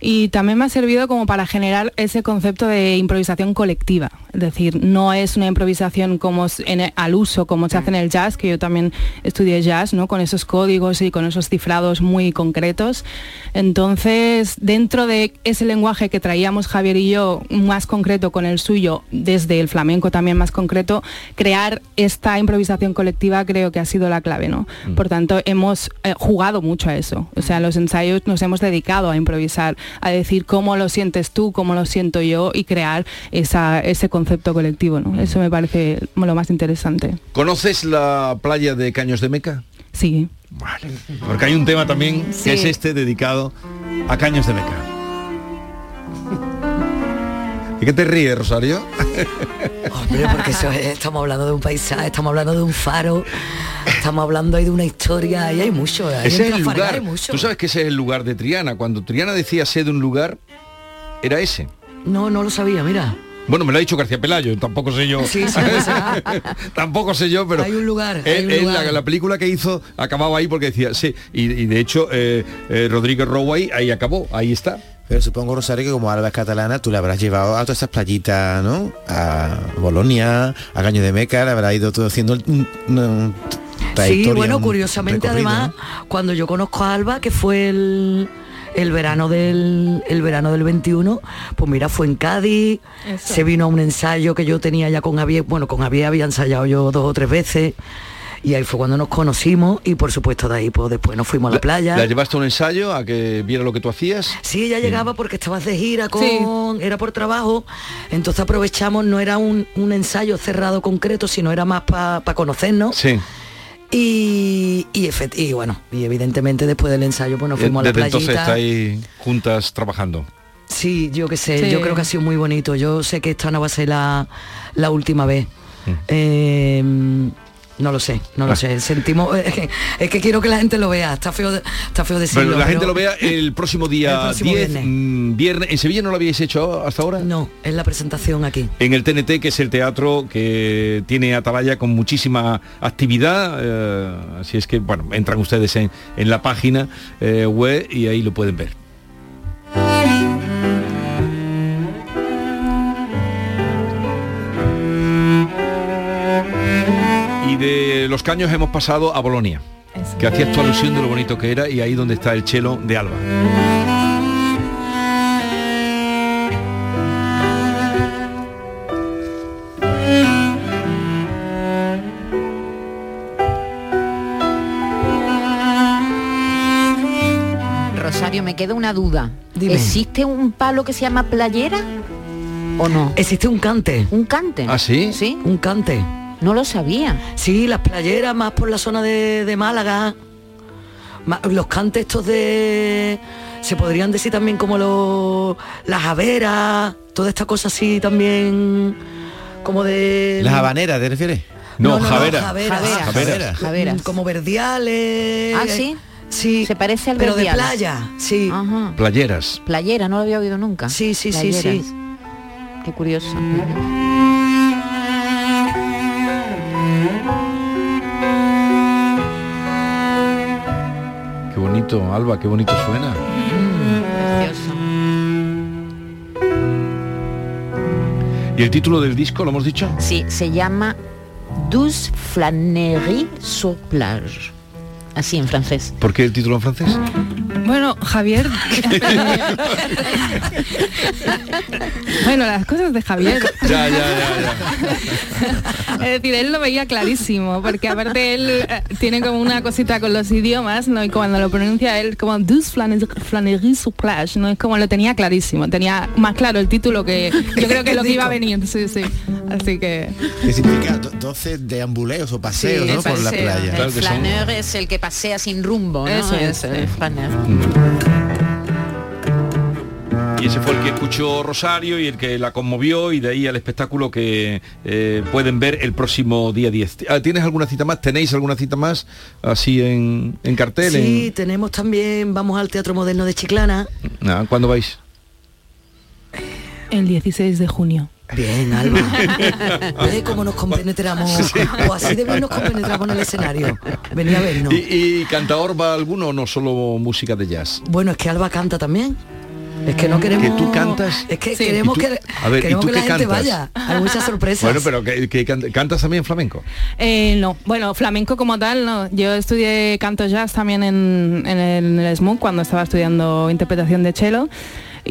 Y también me ha servido como para generar ese concepto de improvisación colectiva. Es decir, no es una improvisación como el- al uso como se hace en el jazz, que yo también estudié jazz, ¿no? con esos códigos y con esos cifrados muy concretos. Entonces, dentro de ese lenguaje que traíamos Javier y yo, más concreto con el suyo, desde el flamenco también más concreto, creía crear esta improvisación colectiva creo que ha sido la clave, ¿no? Mm. Por tanto, hemos eh, jugado mucho a eso. O sea, en los ensayos nos hemos dedicado a improvisar, a decir cómo lo sientes tú, cómo lo siento yo y crear esa, ese concepto colectivo, ¿no? Eso me parece lo más interesante. ¿Conoces la playa de Caños de Meca? Sí. Vale. Porque hay un tema también Sí. que es este dedicado a Caños de Meca. ¿Y qué te ríes, Rosario? Hombre, porque eso es- estamos hablando de un paisaje, estamos hablando de un faro, estamos hablando ahí de una historia y hay mucho. ahí Ese en es el lugar. hay mucho. Tú sabes que ese es el lugar de Triana. Cuando Triana decía ser de un lugar, era ese. No, no lo sabía, mira. Bueno, me lo ha dicho García Pelayo, tampoco sé yo. Sí, sí, tampoco sé yo, pero Hay un lugar, hay un lugar. la, la película que hizo acababa ahí porque decía, sí, y, y de hecho eh, eh, Rodríguez Roway ahí acabó, ahí está. Pero supongo, Rosario, que como Alba es catalana, tú le habrás llevado a todas esas playitas, ¿no? A Bolonia, a Caño de Meca, le habrás ido todo haciendo un, un- Sí, bueno, curiosamente además, cuando yo conozco a Alba, que fue el, el verano del el verano del 21, pues mira, fue en Cádiz, Eso. se vino a un ensayo que yo tenía ya con Javier, bueno, con Javier había ensayado yo dos o tres veces. Y ahí fue cuando nos conocimos y por supuesto de ahí pues después nos fuimos a la playa. ¿La llevaste a un ensayo a que viera lo que tú hacías? Sí, ella llegaba porque estabas de gira con. era por trabajo. Entonces aprovechamos, no era un, un ensayo cerrado concreto, sino era más para conocernos. Sí. Y, y, efect- y bueno, y evidentemente después del ensayo pues nos fuimos a la Eh, Desde entonces playita. estáis juntas trabajando. Sí, yo qué sé, Sí. yo creo que ha sido muy bonito. Yo sé que esta no va a ser la, la última vez. Mm. Eh, no lo sé, no lo Ah. sé. Sentimos, es que quiero que la gente lo vea. Está feo, está feo decirlo. Pero la gente lo vea el próximo día El próximo 10, viernes. mm, viernes. ¿En Sevilla no lo habíais hecho hasta ahora? No, es la presentación aquí. En el TNT, que es el teatro que tiene Atalaya con muchísima actividad. eh, así es que, bueno, entran ustedes en, en la página eh, web y ahí lo pueden ver. De los caños hemos pasado a Bolonia, que hacías tu alusión de lo bonito que era y ahí donde está el chelo de Alba. Rosario, me queda una duda. Dime. ¿Existe un palo que se llama playera o no? Existe un cante. ¿Un cante? ¿Ah, sí? Sí. Un cante. No lo sabía. Sí, las playeras más por la zona de, de Málaga. Los cantes estos de... Se podrían decir también como los... Las haberas, toda esta cosa así también... Como de... ¿Las habaneras te refieres? No, no, Javera. javeras. Javeras. Javeras. Javeras. Mm, Como verdiales. ¿Ah, sí? Sí. Se parece al Pero de playa, sí. Ajá. Playeras. Playera, no lo había oído nunca. Sí, sí, sí, sí. Qué curioso. Qué bonito, Alba, qué bonito suena. Precioso. ¿Y el título del disco, lo hemos dicho? Sí, se llama Douce Flânerie sur plage. Así en francés. ¿Por qué el título en francés? Bueno, Javier. bueno, las cosas de Javier. Ya, ya, ya, Es decir, él lo veía clarísimo, porque aparte él eh, tiene como una cosita con los idiomas, ¿no? Y cuando lo pronuncia él como douce flâne- flânerie sur plage, ¿no? Es como lo tenía clarísimo, tenía más claro el título que yo creo que lo que iba a venir, sí, sí. Así que Que significa do- 12 deambuleos o paseos, Sí, ¿no? Por la playa. El flaneur es el que pasea sin rumbo, ¿no? Eso es, el sí. flaneur. Y ese fue el que escuchó Rosario y el que la conmovió y de ahí al espectáculo que eh, pueden ver el próximo día 10. Ah, ¿Tienes alguna cita más? ¿Tenéis alguna cita más así en, en cartel? Sí, En- tenemos también, vamos al Teatro Moderno de Chiclana. Ah, ¿Cuándo vais? el 16 de junio. Bien, Alba. ¿Ves cómo nos compenetramos? O así de bien nos compenetramos en el escenario. Venía a vernos. ¿Y, y canta Orba alguno o no solo música de jazz? Bueno, es que Alba canta también. Es que no queremos... ¿Que tú cantas? Es que Sí. queremos que, A ver, ¿y queremos tú que la gente cantas? vaya. Hay muchas sorpresas. Bueno, pero que, que can- cantas también flamenco. Eh, no, bueno, flamenco como tal, no. Yo estudié canto jazz también en, en el, el SMUC cuando estaba estudiando interpretación de cello.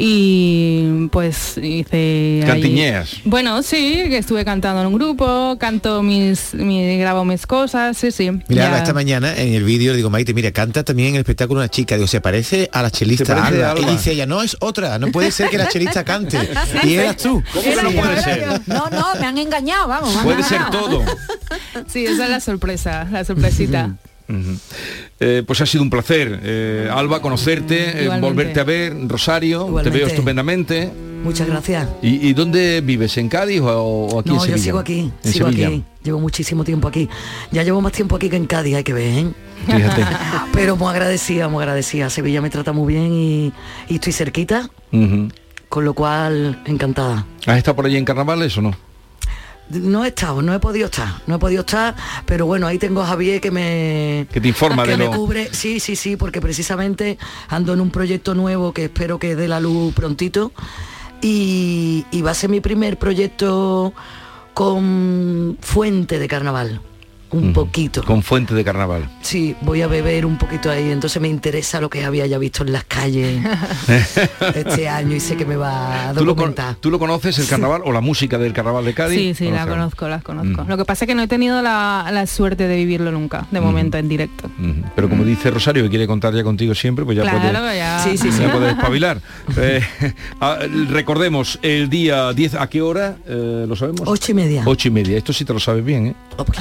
Y pues hice... ahí- Cantiñeas. Bueno, sí, que estuve cantando en un grupo, canto mis, mi- grabo mis cosas, sí, sí. Mira, ya. Esta mañana en el vídeo digo, Maite, mira, canta también en el espectáculo una chica. Digo, se parece a la chelista Alba. Y dice ella, no, es otra. No puede ser que la chelista cante. y eras tú. ¿Cómo que no puede ser? No, no, me han engañado, vamos. Puede ser todo. Sí, esa es la sorpresa, la sorpresita. Eh, pues ha sido un placer, eh, Alba, conocerte, eh, volverte a ver, Rosario, Igualmente. te veo estupendamente. Muchas gracias. ¿Y, y dónde vives? ¿En Cádiz o, o aquí en No, Sevilla? yo sigo aquí, En sigo Sevilla. aquí. Llevo muchísimo tiempo aquí. Ya llevo más tiempo aquí que en Cádiz, hay que ver, ¿eh? Fíjate. Pero muy agradecida, muy agradecida. Sevilla me trata muy bien y, y estoy cerquita, con lo cual encantada. ¿Has estado por allí en carnavales o no? No he estado, no he podido estar, no he podido estar, pero bueno, ahí tengo a Javier que me Que te informa que de me lo... cubre, sí, sí, sí, porque precisamente ando en un proyecto nuevo que espero que dé la luz prontito. Y, y va a ser mi primer proyecto con fuente de carnaval, un poquito. Con fuente de carnaval. Sí, voy a beber un poquito ahí, entonces me interesa lo que había ya visto en las calles este año y sé que me va a ¿Tú lo, con- documentar. tú lo conoces el carnaval o la música del carnaval de Cádiz? Sí, sí, la conozco, las conozco. Mm. Lo que pasa es que no he tenido la, la suerte de vivirlo nunca, de momento, en directo. Pero como dice Rosario, que quiere contar ya contigo siempre, pues ya Claro, puede, ya. Sí, sí, sí. ya puede espabilar. Eh, ah, recordemos, el día 10, ¿a qué hora? Eh, ¿Lo sabemos? Ocho y media. Ocho y media. Esto sí te lo sabes bien, ¿eh? Oh, pues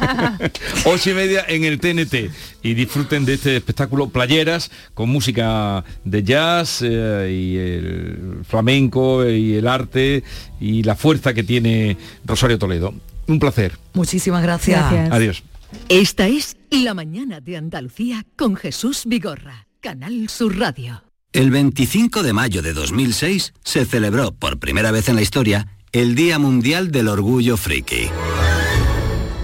Ocho y media en el TNT. Y disfruten de este espectáculo Playeras, con música de jazz eh, y el flamenco y el arte y la fuerza que tiene Rosario Toledo. Un placer. Muchísimas gracias. Adiós. Esta es La mañana de Andalucía con Jesús Vigorra, Canal Sur Radio. El 25 de mayo de 2006 se celebró por primera vez en la historia el Día Mundial del Orgullo Friki.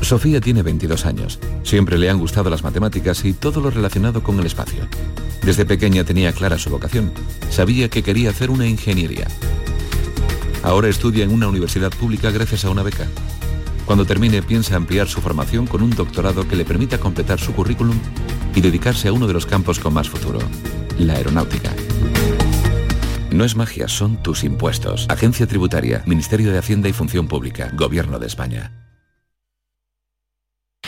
Sofía tiene 22 años. Siempre le han gustado las matemáticas y todo lo relacionado con el espacio. Desde pequeña tenía clara su vocación. Sabía que quería hacer una ingeniería. Ahora estudia en una universidad pública gracias a una beca. Cuando termine piensa ampliar su formación con un doctorado que le permita completar su currículum y dedicarse a uno de los campos con más futuro, la aeronáutica. No es magia, son tus impuestos. Agencia Tributaria, Ministerio de Hacienda y Función Pública, Gobierno de España.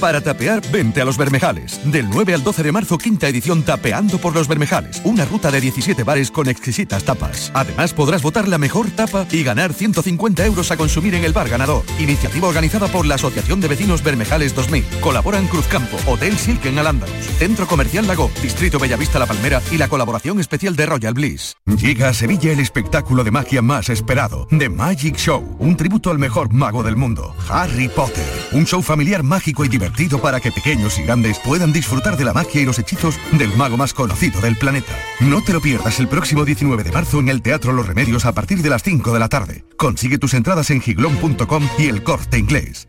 Para tapear, vente a Los Bermejales. Del 9 al 12 de marzo, quinta edición Tapeando por Los Bermejales. Una ruta de 17 bares con exquisitas tapas. Además, podrás votar la mejor tapa y ganar 150 euros a consumir en el bar ganador. Iniciativa organizada por la Asociación de Vecinos Bermejales 2000. Colaboran Cruzcampo, Hotel Silken al Andalus, Centro Comercial Lago, Distrito Bellavista La Palmera y la colaboración especial de Royal Bliss. Llega a Sevilla el espectáculo de magia más esperado, The Magic Show, un tributo al mejor mago del mundo, Harry Potter. Un show familiar mágico y divertido para que pequeños y grandes puedan disfrutar de la magia y los hechizos del mago más conocido del planeta. No te lo pierdas el próximo 19 de marzo en el Teatro Los Remedios a partir de las 5 de la tarde. Consigue tus entradas en giglón.com y el corte inglés.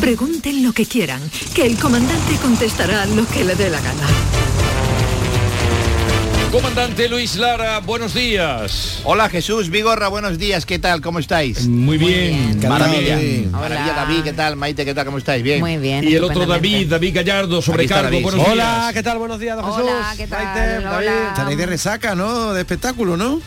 Pregunten lo que quieran, que el comandante contestará lo que le dé la gana. Comandante Luis Lara, buenos días. Hola Jesús Vigorra, buenos días, ¿qué tal? ¿Cómo estáis? Muy bien. Maravilla. Bien. Maravilla, David, ¿qué tal? Maite, ¿qué tal? ¿Cómo estáis? Bien. Muy bien. Y el otro David, David Gallardo, sobrecargo, David, buenos sí. días. Hola, ¿qué tal? Buenos días, don Hola, Jesús. ¿qué tal? Maite, David. Hola. Estaréis de resaca, ¿no? De espectáculo, ¿no?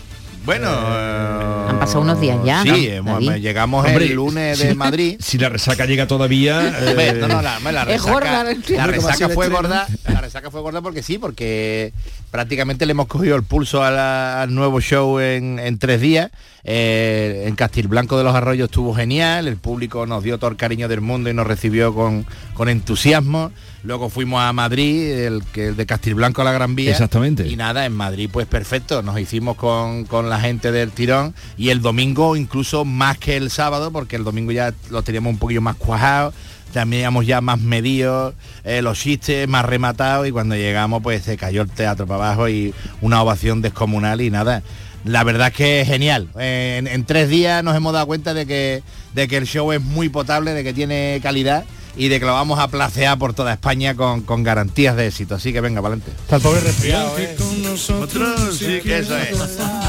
Bueno, eh, Han pasado unos días ya. sí, ¿no, hemos- David? llegamos Hombre, el lunes si- de Madrid. Si la resaca llega todavía... Eh, no, no, la, la Es resaca, gorda, la resaca fue estreno. gorda, la resaca fue gorda porque sí, porque prácticamente le hemos cogido el pulso a la- al nuevo show en, en tres días. Eh, en Castilblanco de los Arroyos estuvo genial, el público nos dio todo el cariño del mundo y nos recibió con, con entusiasmo. Luego fuimos a Madrid, el, que el de Castilblanco a la Gran Vía. Exactamente. Y nada, en Madrid pues perfecto, nos hicimos con, con la gente del tirón y el domingo incluso más que el sábado, porque el domingo ya lo teníamos un poquillo más cuajado, teníamos ya más medidos, eh, los chistes más rematados y cuando llegamos pues se cayó el teatro para abajo y una ovación descomunal y nada. La verdad es que es genial. Eh, En, en tres días nos hemos dado cuenta de que, de que el show es muy potable, de que tiene calidad y de que lo vamos a placear por toda España con, con garantías de éxito. Así que venga, para adelante. Está el pobre resfriado, ¿eh? Nosotros, sí que eso es.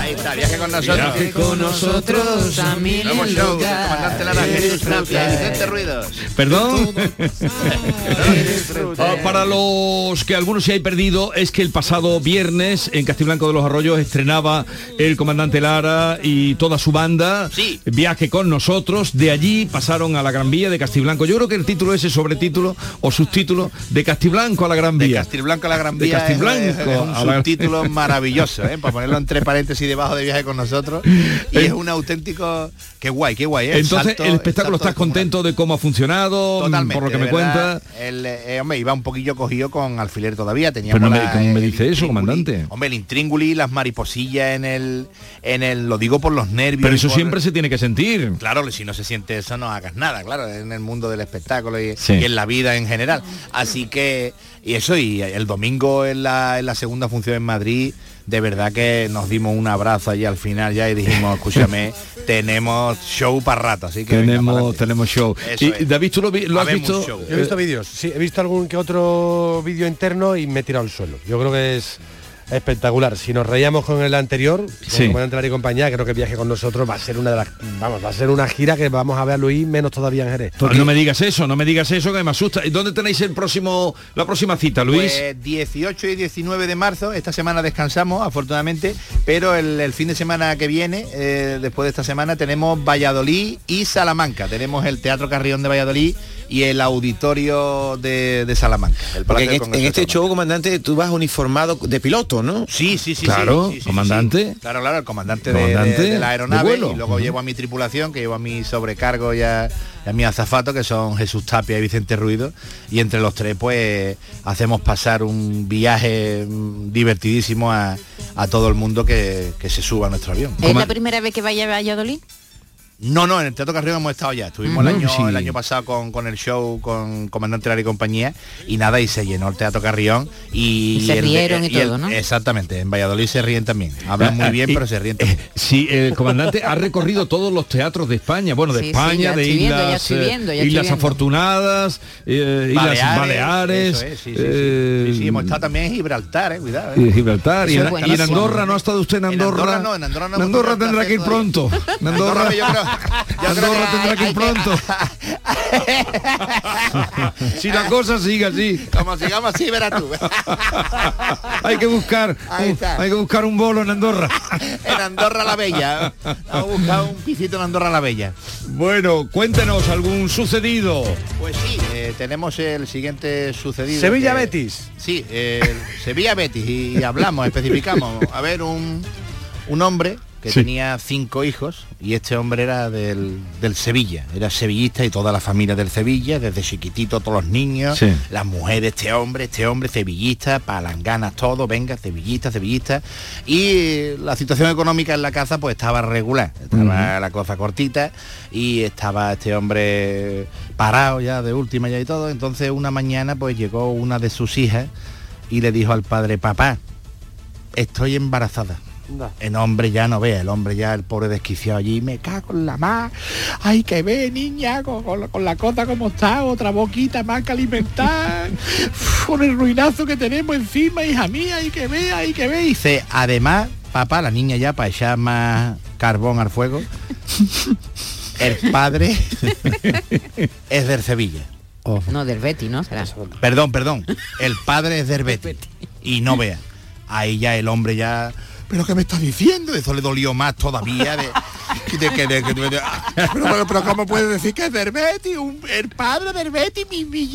Ahí está, viaje con nosotros. Viaje con nosotros a mil Nuevo show, comandante Lara, Jesús Tapia, Vicente Ruidos. Perdón. Ah, para los que algunos se hay perdido, es que el pasado viernes en Castiblanco de los Arroyos estrenaba el comandante Lara y toda su banda. Sí. Viaje con nosotros. De allí pasaron a la Gran Vía de Castiblanco. Yo creo que el título ese sobretítulo o subtítulo de Castiblanco a la Gran De Vía. Castilblanco a la Gran De Vía es- Castilblanco es, es un a la- subtítulo maravilloso, ¿eh? para ponerlo entre paréntesis debajo de viaje con nosotros. Y es un auténtico... Qué guay, qué guay. ¿eh? Entonces, Salto- el espectáculo estás contento de cómo ha funcionado, Totalmente, por lo que me verdad, cuenta. El, eh, hombre, iba un poquillo cogido con alfiler todavía. Teníamos Pero no me, la- ¿cómo me el dice eso, comandante? Hombre, el intríngulis, las mariposillas en el, en el, lo digo por los nervios. Pero eso por- siempre se tiene que sentir. Claro, si no se siente eso no hagas nada, claro, en el mundo del espectáculo y, Sí. y en la vida en general. Así que, y eso, y el domingo en la, en la segunda función en Madrid, de verdad que nos dimos un abrazo allí al final ya y dijimos, escúchame, tenemos show para rato, así que Tenemos, tenemos show. Eso Y es. David, ¿tú lo, vi- lo has visto? show. Yo he visto vídeos, sí, he visto algún que otro vídeo interno y me he tirado al suelo. Yo creo que es espectacular. Si nos reíamos con el anterior, con Sí. el comandante Lara y compañía, creo que viaje con nosotros va a ser una de las vamos, va a ser una gira que vamos a ver a Luis menos todavía en Jerez. Pues no me digas eso, no me digas eso que me asusta. ¿Y dónde tenéis el próximo, la próxima cita, Luis? Pues 18 y 19 de marzo, esta semana descansamos afortunadamente, pero el, el fin de semana que viene, eh, después de esta semana, tenemos Valladolid y Salamanca. Tenemos el Teatro Carrión de Valladolid y el Auditorio de, de Salamanca. el Porque Palacio en, este- Congreso en este show, comandante, tú vas uniformado de piloto, ¿no? Sí, sí, sí. Claro, sí, sí, sí, comandante. sí. Claro, claro, el comandante, de- Comandante de, de la aeronave y luego llevo a mi tripulación, que llevo a mi sobrecargo y a, y a mi azafato, que son Jesús Tapia y Vicente Ruido, y entre los tres pues hacemos pasar un viaje mm, divertidísimo a, a todo el mundo que, que se suba a nuestro avión. ¿Es la primera vez que vaya a Valladolid? No, no, en el Teatro Carrión hemos estado ya. Estuvimos el, año, Sí. el año pasado con, con el show con Comandante Lara y compañía y nada, y se llenó el Teatro Carrión y... Y se el- rieron y todo, ¿no? Exactamente, en Valladolid se ríen también. Hablan muy bien, pero se ríen también. eh, sí, el comandante ha recorrido todos los teatros de España, bueno, de Sí, España, de viendo, Islas, eh, viendo, Islas. Afortunadas, eh, Islas Baleares, Baleares, eso es, sí, eh, hemos estado también en Gibraltar, eh, cuidado. eh. y Gibraltar, y, en. Andorra, ¿no ha estado usted en En Andorra? Andorra no, en Andorra no En Andorra tenido el tendrá que ir pronto. En Andorra, Andorra, yo creo- Andorra que tendrá que ir pronto. si la cosa sigue así. Como sigamos así, verás tú. hay que buscar Ahí un, está. hay que buscar un bolo en Andorra. en Andorra la Bella. Vamos a buscar un pisito en Andorra la Bella. bueno, cuéntenos algún sucedido. Pues sí, eh, tenemos el siguiente sucedido. Sevilla que- Betis. Sí, el Sevilla Betis y hablamos, especificamos. A ver, un, un hombre que Sí. tenía cinco hijos y este hombre era del, del Sevilla, era sevillista y toda la familia del Sevilla, desde chiquitito todos los niños, Sí. las mujeres, este hombre, este hombre sevillista, palanganas todo, venga, sevillista, sevillista. Y la situación económica en la casa pues estaba regular, estaba la cosa cortita y estaba este hombre parado ya de última ya y todo. Entonces una mañana pues llegó una de sus hijas y le dijo al padre, papá, estoy embarazada. El hombre ya no ve, el hombre ya, el pobre desquiciado allí, me cago en la mar. Ay, que ve, niña, con, con la- con la cosa como está, otra boquita más que alimentar, con el ruinazo que tenemos encima, hija mía, hay que ver, hay que ver. Y dice, además, papá, la niña ya para echar más carbón al fuego, el padre es del Sevilla. No, del Betty, ¿no? Será. Perdón, perdón. El padre es del Betis. Y no vea. Ahí ya el hombre ya. ¿Pero qué me estás diciendo? Eso le dolió más todavía de. de que de, que- de- de- pero, pero, pero ¿cómo puedes decir que es? Un- el padre del Betis, mi, mi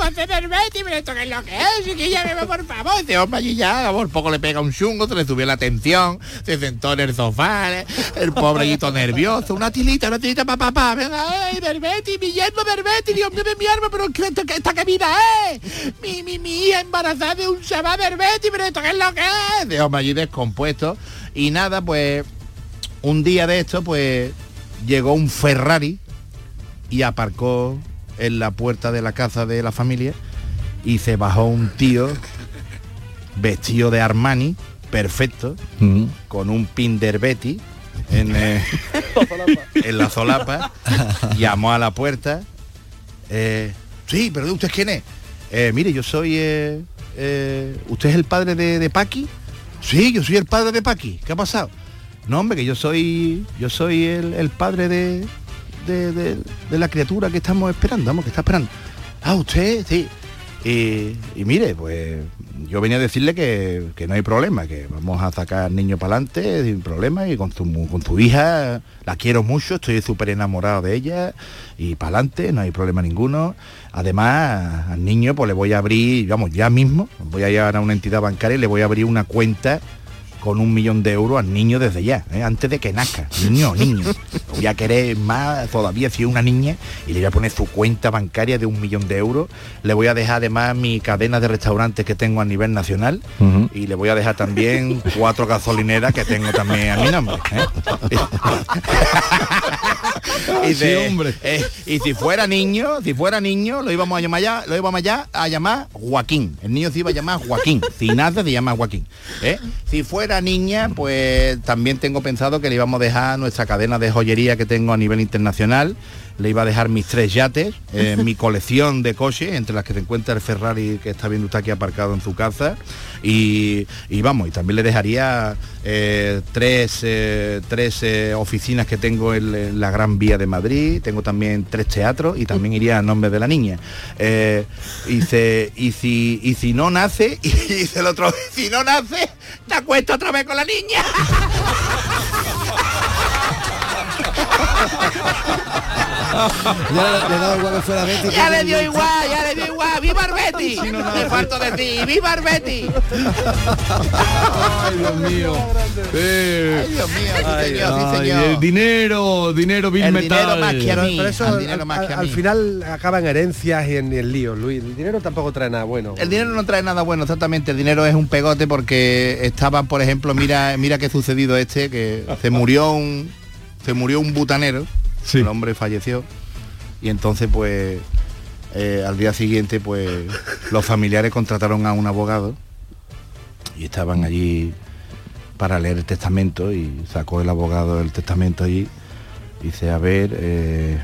va a ser del Betis, pero esto qué es lo que es, chiquilla, me por favor. Este hombre allí ya, por poco le pega un chungo, se le subió la tensión, se sentó en el sofá, ¿eh? el pobrecito nervioso, una tilita, una tilita, papá, papá, venga, ay, del Betis, mi yerno del Betis, Dios mío de mi alma, pero ¿qué- ¿esta, esta qué vida es? Mi, mi, mi embarazada de un chaval del Betis, pero esto qué es lo que es. De hombre allí descompuesto. Y nada, pues un día de esto, pues llegó un Ferrari y aparcó en la puerta de la casa de la familia y se bajó un tío vestido de Armani, perfecto, con un pin del Betty en, eh, en la solapa, llamó a la puerta. eh, sí, pero ¿usted quién es? "Eh, mire, yo soy... eh, eh, ¿Usted es el padre de, de Paqui? Sí, yo soy el padre de Paqui. ¿Qué ha pasado? No, hombre, que yo soy yo soy el, el padre de, de, de- de la criatura que estamos esperando, vamos, que está esperando. Ah, usted, sí. Y, mire, pues yo venía a decirle que, que no hay problema, que vamos a sacar al niño para adelante sin problema y con tu, con tu hija la quiero mucho, estoy súper enamorado de ella y para adelante, no hay problema ninguno. Además, al niño pues le voy a abrir, vamos, ya mismo, voy a llevar a una entidad bancaria y le voy a abrir una cuenta con un millón de euros al niño desde ya, ¿eh? antes de que nazca. Niño, niño. Lo voy a querer más todavía si es una niña y le voy a poner su cuenta bancaria de un millón de euros. Le voy a dejar además mi cadena de restaurantes que tengo a nivel nacional y le voy a dejar también cuatro gasolineras que tengo también a mi nombre. ¿eh? y, Sí, de- hombre. eh, y si fuera niño, si fuera niño, lo íbamos a llamar ya, lo íbamos ya a llamar Joaquín. El niño se iba a llamar Joaquín. Si nace se llama Joaquín. Si fuera niña, pues también tengo pensado que le íbamos a dejar nuestra cadena de joyería que tengo a nivel internacional. Le iba a dejar mis tres yates, mi colección de coches, entre las que se encuentra el Ferrari que está viendo usted aquí aparcado en su casa. Y, y vamos, y también le dejaría eh, tres, eh, tres eh, oficinas que tengo en, la Gran Vía de Madrid, tengo también tres teatros y también iría a nombre de la niña. Y, se- y, si, y si no nace, y dice el otro, si no nace, te acuestas otra vez con la niña. Ya le, dado igual que fuera Betty. Ya le dio igual, ya le dio igual. ¡Viva Arbeti! Me falto de ti, ¡viva Arbeti! Ay, Dios mío. Eh, Ay, Dios mío, sí, ay, señor, sí, ay, señor. el dinero, dinero, Bill El Metal. dinero más que a mí. Pero eso al al, dinero más al- que a al mí. final acaba en herencias y en, en líos, Luis. El dinero tampoco trae nada bueno. El dinero no trae nada bueno, exactamente. El dinero es un pegote porque estaban, por ejemplo, mira, mira qué sucedido este, que se murió un, se murió un butanero, el hombre falleció y entonces pues eh, al día siguiente pues los familiares contrataron a un abogado y estaban allí para leer el testamento y sacó el abogado el testamento allí. Y dice a ver eh,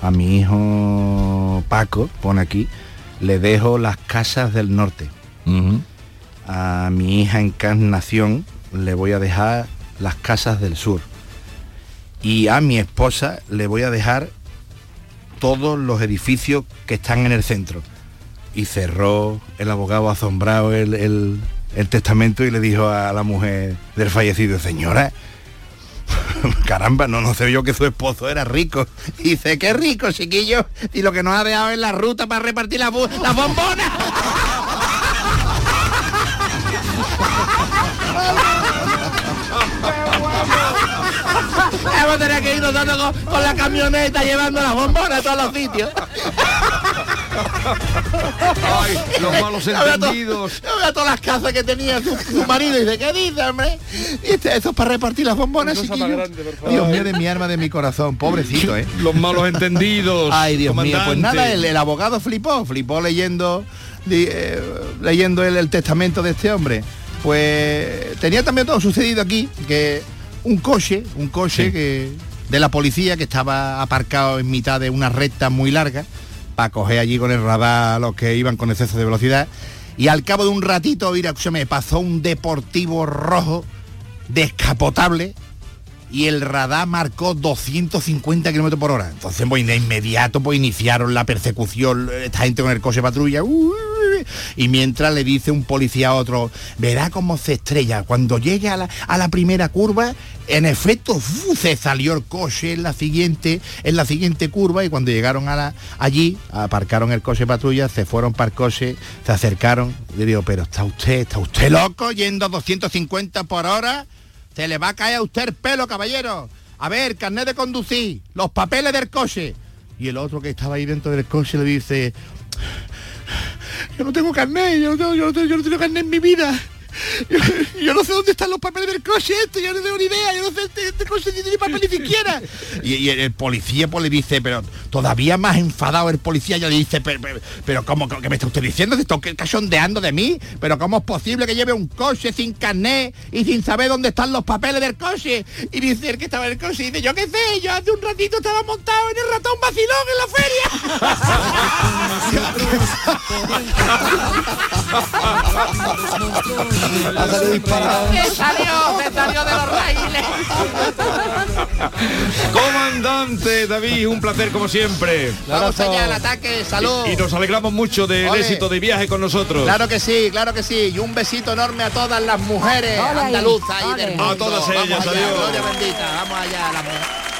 a mi hijo Paco pone aquí le dejo las casas del norte. A mi hija Encarnación le voy a dejar las casas del sur y a mi esposa le voy a dejar todos los edificios que están en el centro. Y cerró el abogado asombrado el, el- testamento y le dijo a la mujer del fallecido, señora, caramba, no, no sé yo que su esposo era rico. Dice, qué rico, chiquillo, y lo que nos ha dejado es la ruta para repartir las las bombonas. vamos a tener que ir nosotros con, con la camioneta llevando las bombonas a todos los sitios. Ay, los malos Ya veo to- entendidos. veo todas las casas que tenía su, su marido y dice, ¿qué dice, hombre? Y este, eso es para repartir las bombonas. Dios mío, de mi alma, de mi corazón, pobrecito, ¿eh? Los malos entendidos. Ay, Dios mío, pues nada, el, el abogado flipó, flipó leyendo, li- eh, leyendo el, el testamento de este hombre. Pues tenía también todo sucedido aquí, que un coche, un coche que de la policía que estaba aparcado en mitad de una recta muy larga para coger allí con el radar a los que iban con exceso de velocidad. Y al cabo de un ratito, mira, se me pasó un deportivo rojo descapotable y el radar marcó 250 kilómetros por hora. Entonces, pues de inmediato pues iniciaron la persecución, esta gente con el coche patrulla. y mientras le dice un policía a otro, verá cómo se estrella. Cuando llegue a la, a la primera curva, en efecto, se salió el coche en la siguiente, en la siguiente curva y cuando llegaron a la, allí, aparcaron el coche patrulla, se fueron para el coche, se acercaron. Le digo, pero está usted, está usted loco yendo a 250 por hora. Se le va a caer a usted el pelo, caballero. A ver, carnet de conducir, los papeles del coche. Y el otro que estaba ahí dentro del coche le dice, yo no tengo carnet, yo no tengo, yo no tengo, yo carnet en mi vida. Yo, yo no sé dónde están los papeles del coche esto, yo no tengo ni idea, yo no sé, este, este coche ni tiene papel ni siquiera. Y, y el policía pues le dice, pero todavía más enfadado el policía ya le dice, pero, pero, pero ¿cómo que me está usted diciendo? ¿Se está cachondeando de mí? ¿Pero cómo es posible que lleve un coche sin carnet y sin saber dónde están los papeles del coche? Y dice el que estaba en el coche, y dice, yo qué sé, yo hace un ratito estaba montado en el ratón vacilón en la feria. ¡Me salió! ¡Me salió de los raíles! Comandante David, un placer como siempre. Vamos allá al ataque, salud. Y, y nos alegramos mucho del Ole. éxito de viaje con nosotros. Claro que sí, claro que sí. Y un besito enorme a todas las mujeres andaluzas y del A mundo. todas Vamos ellas, allá, adiós. Gloria bendita, vamos allá, la mujer.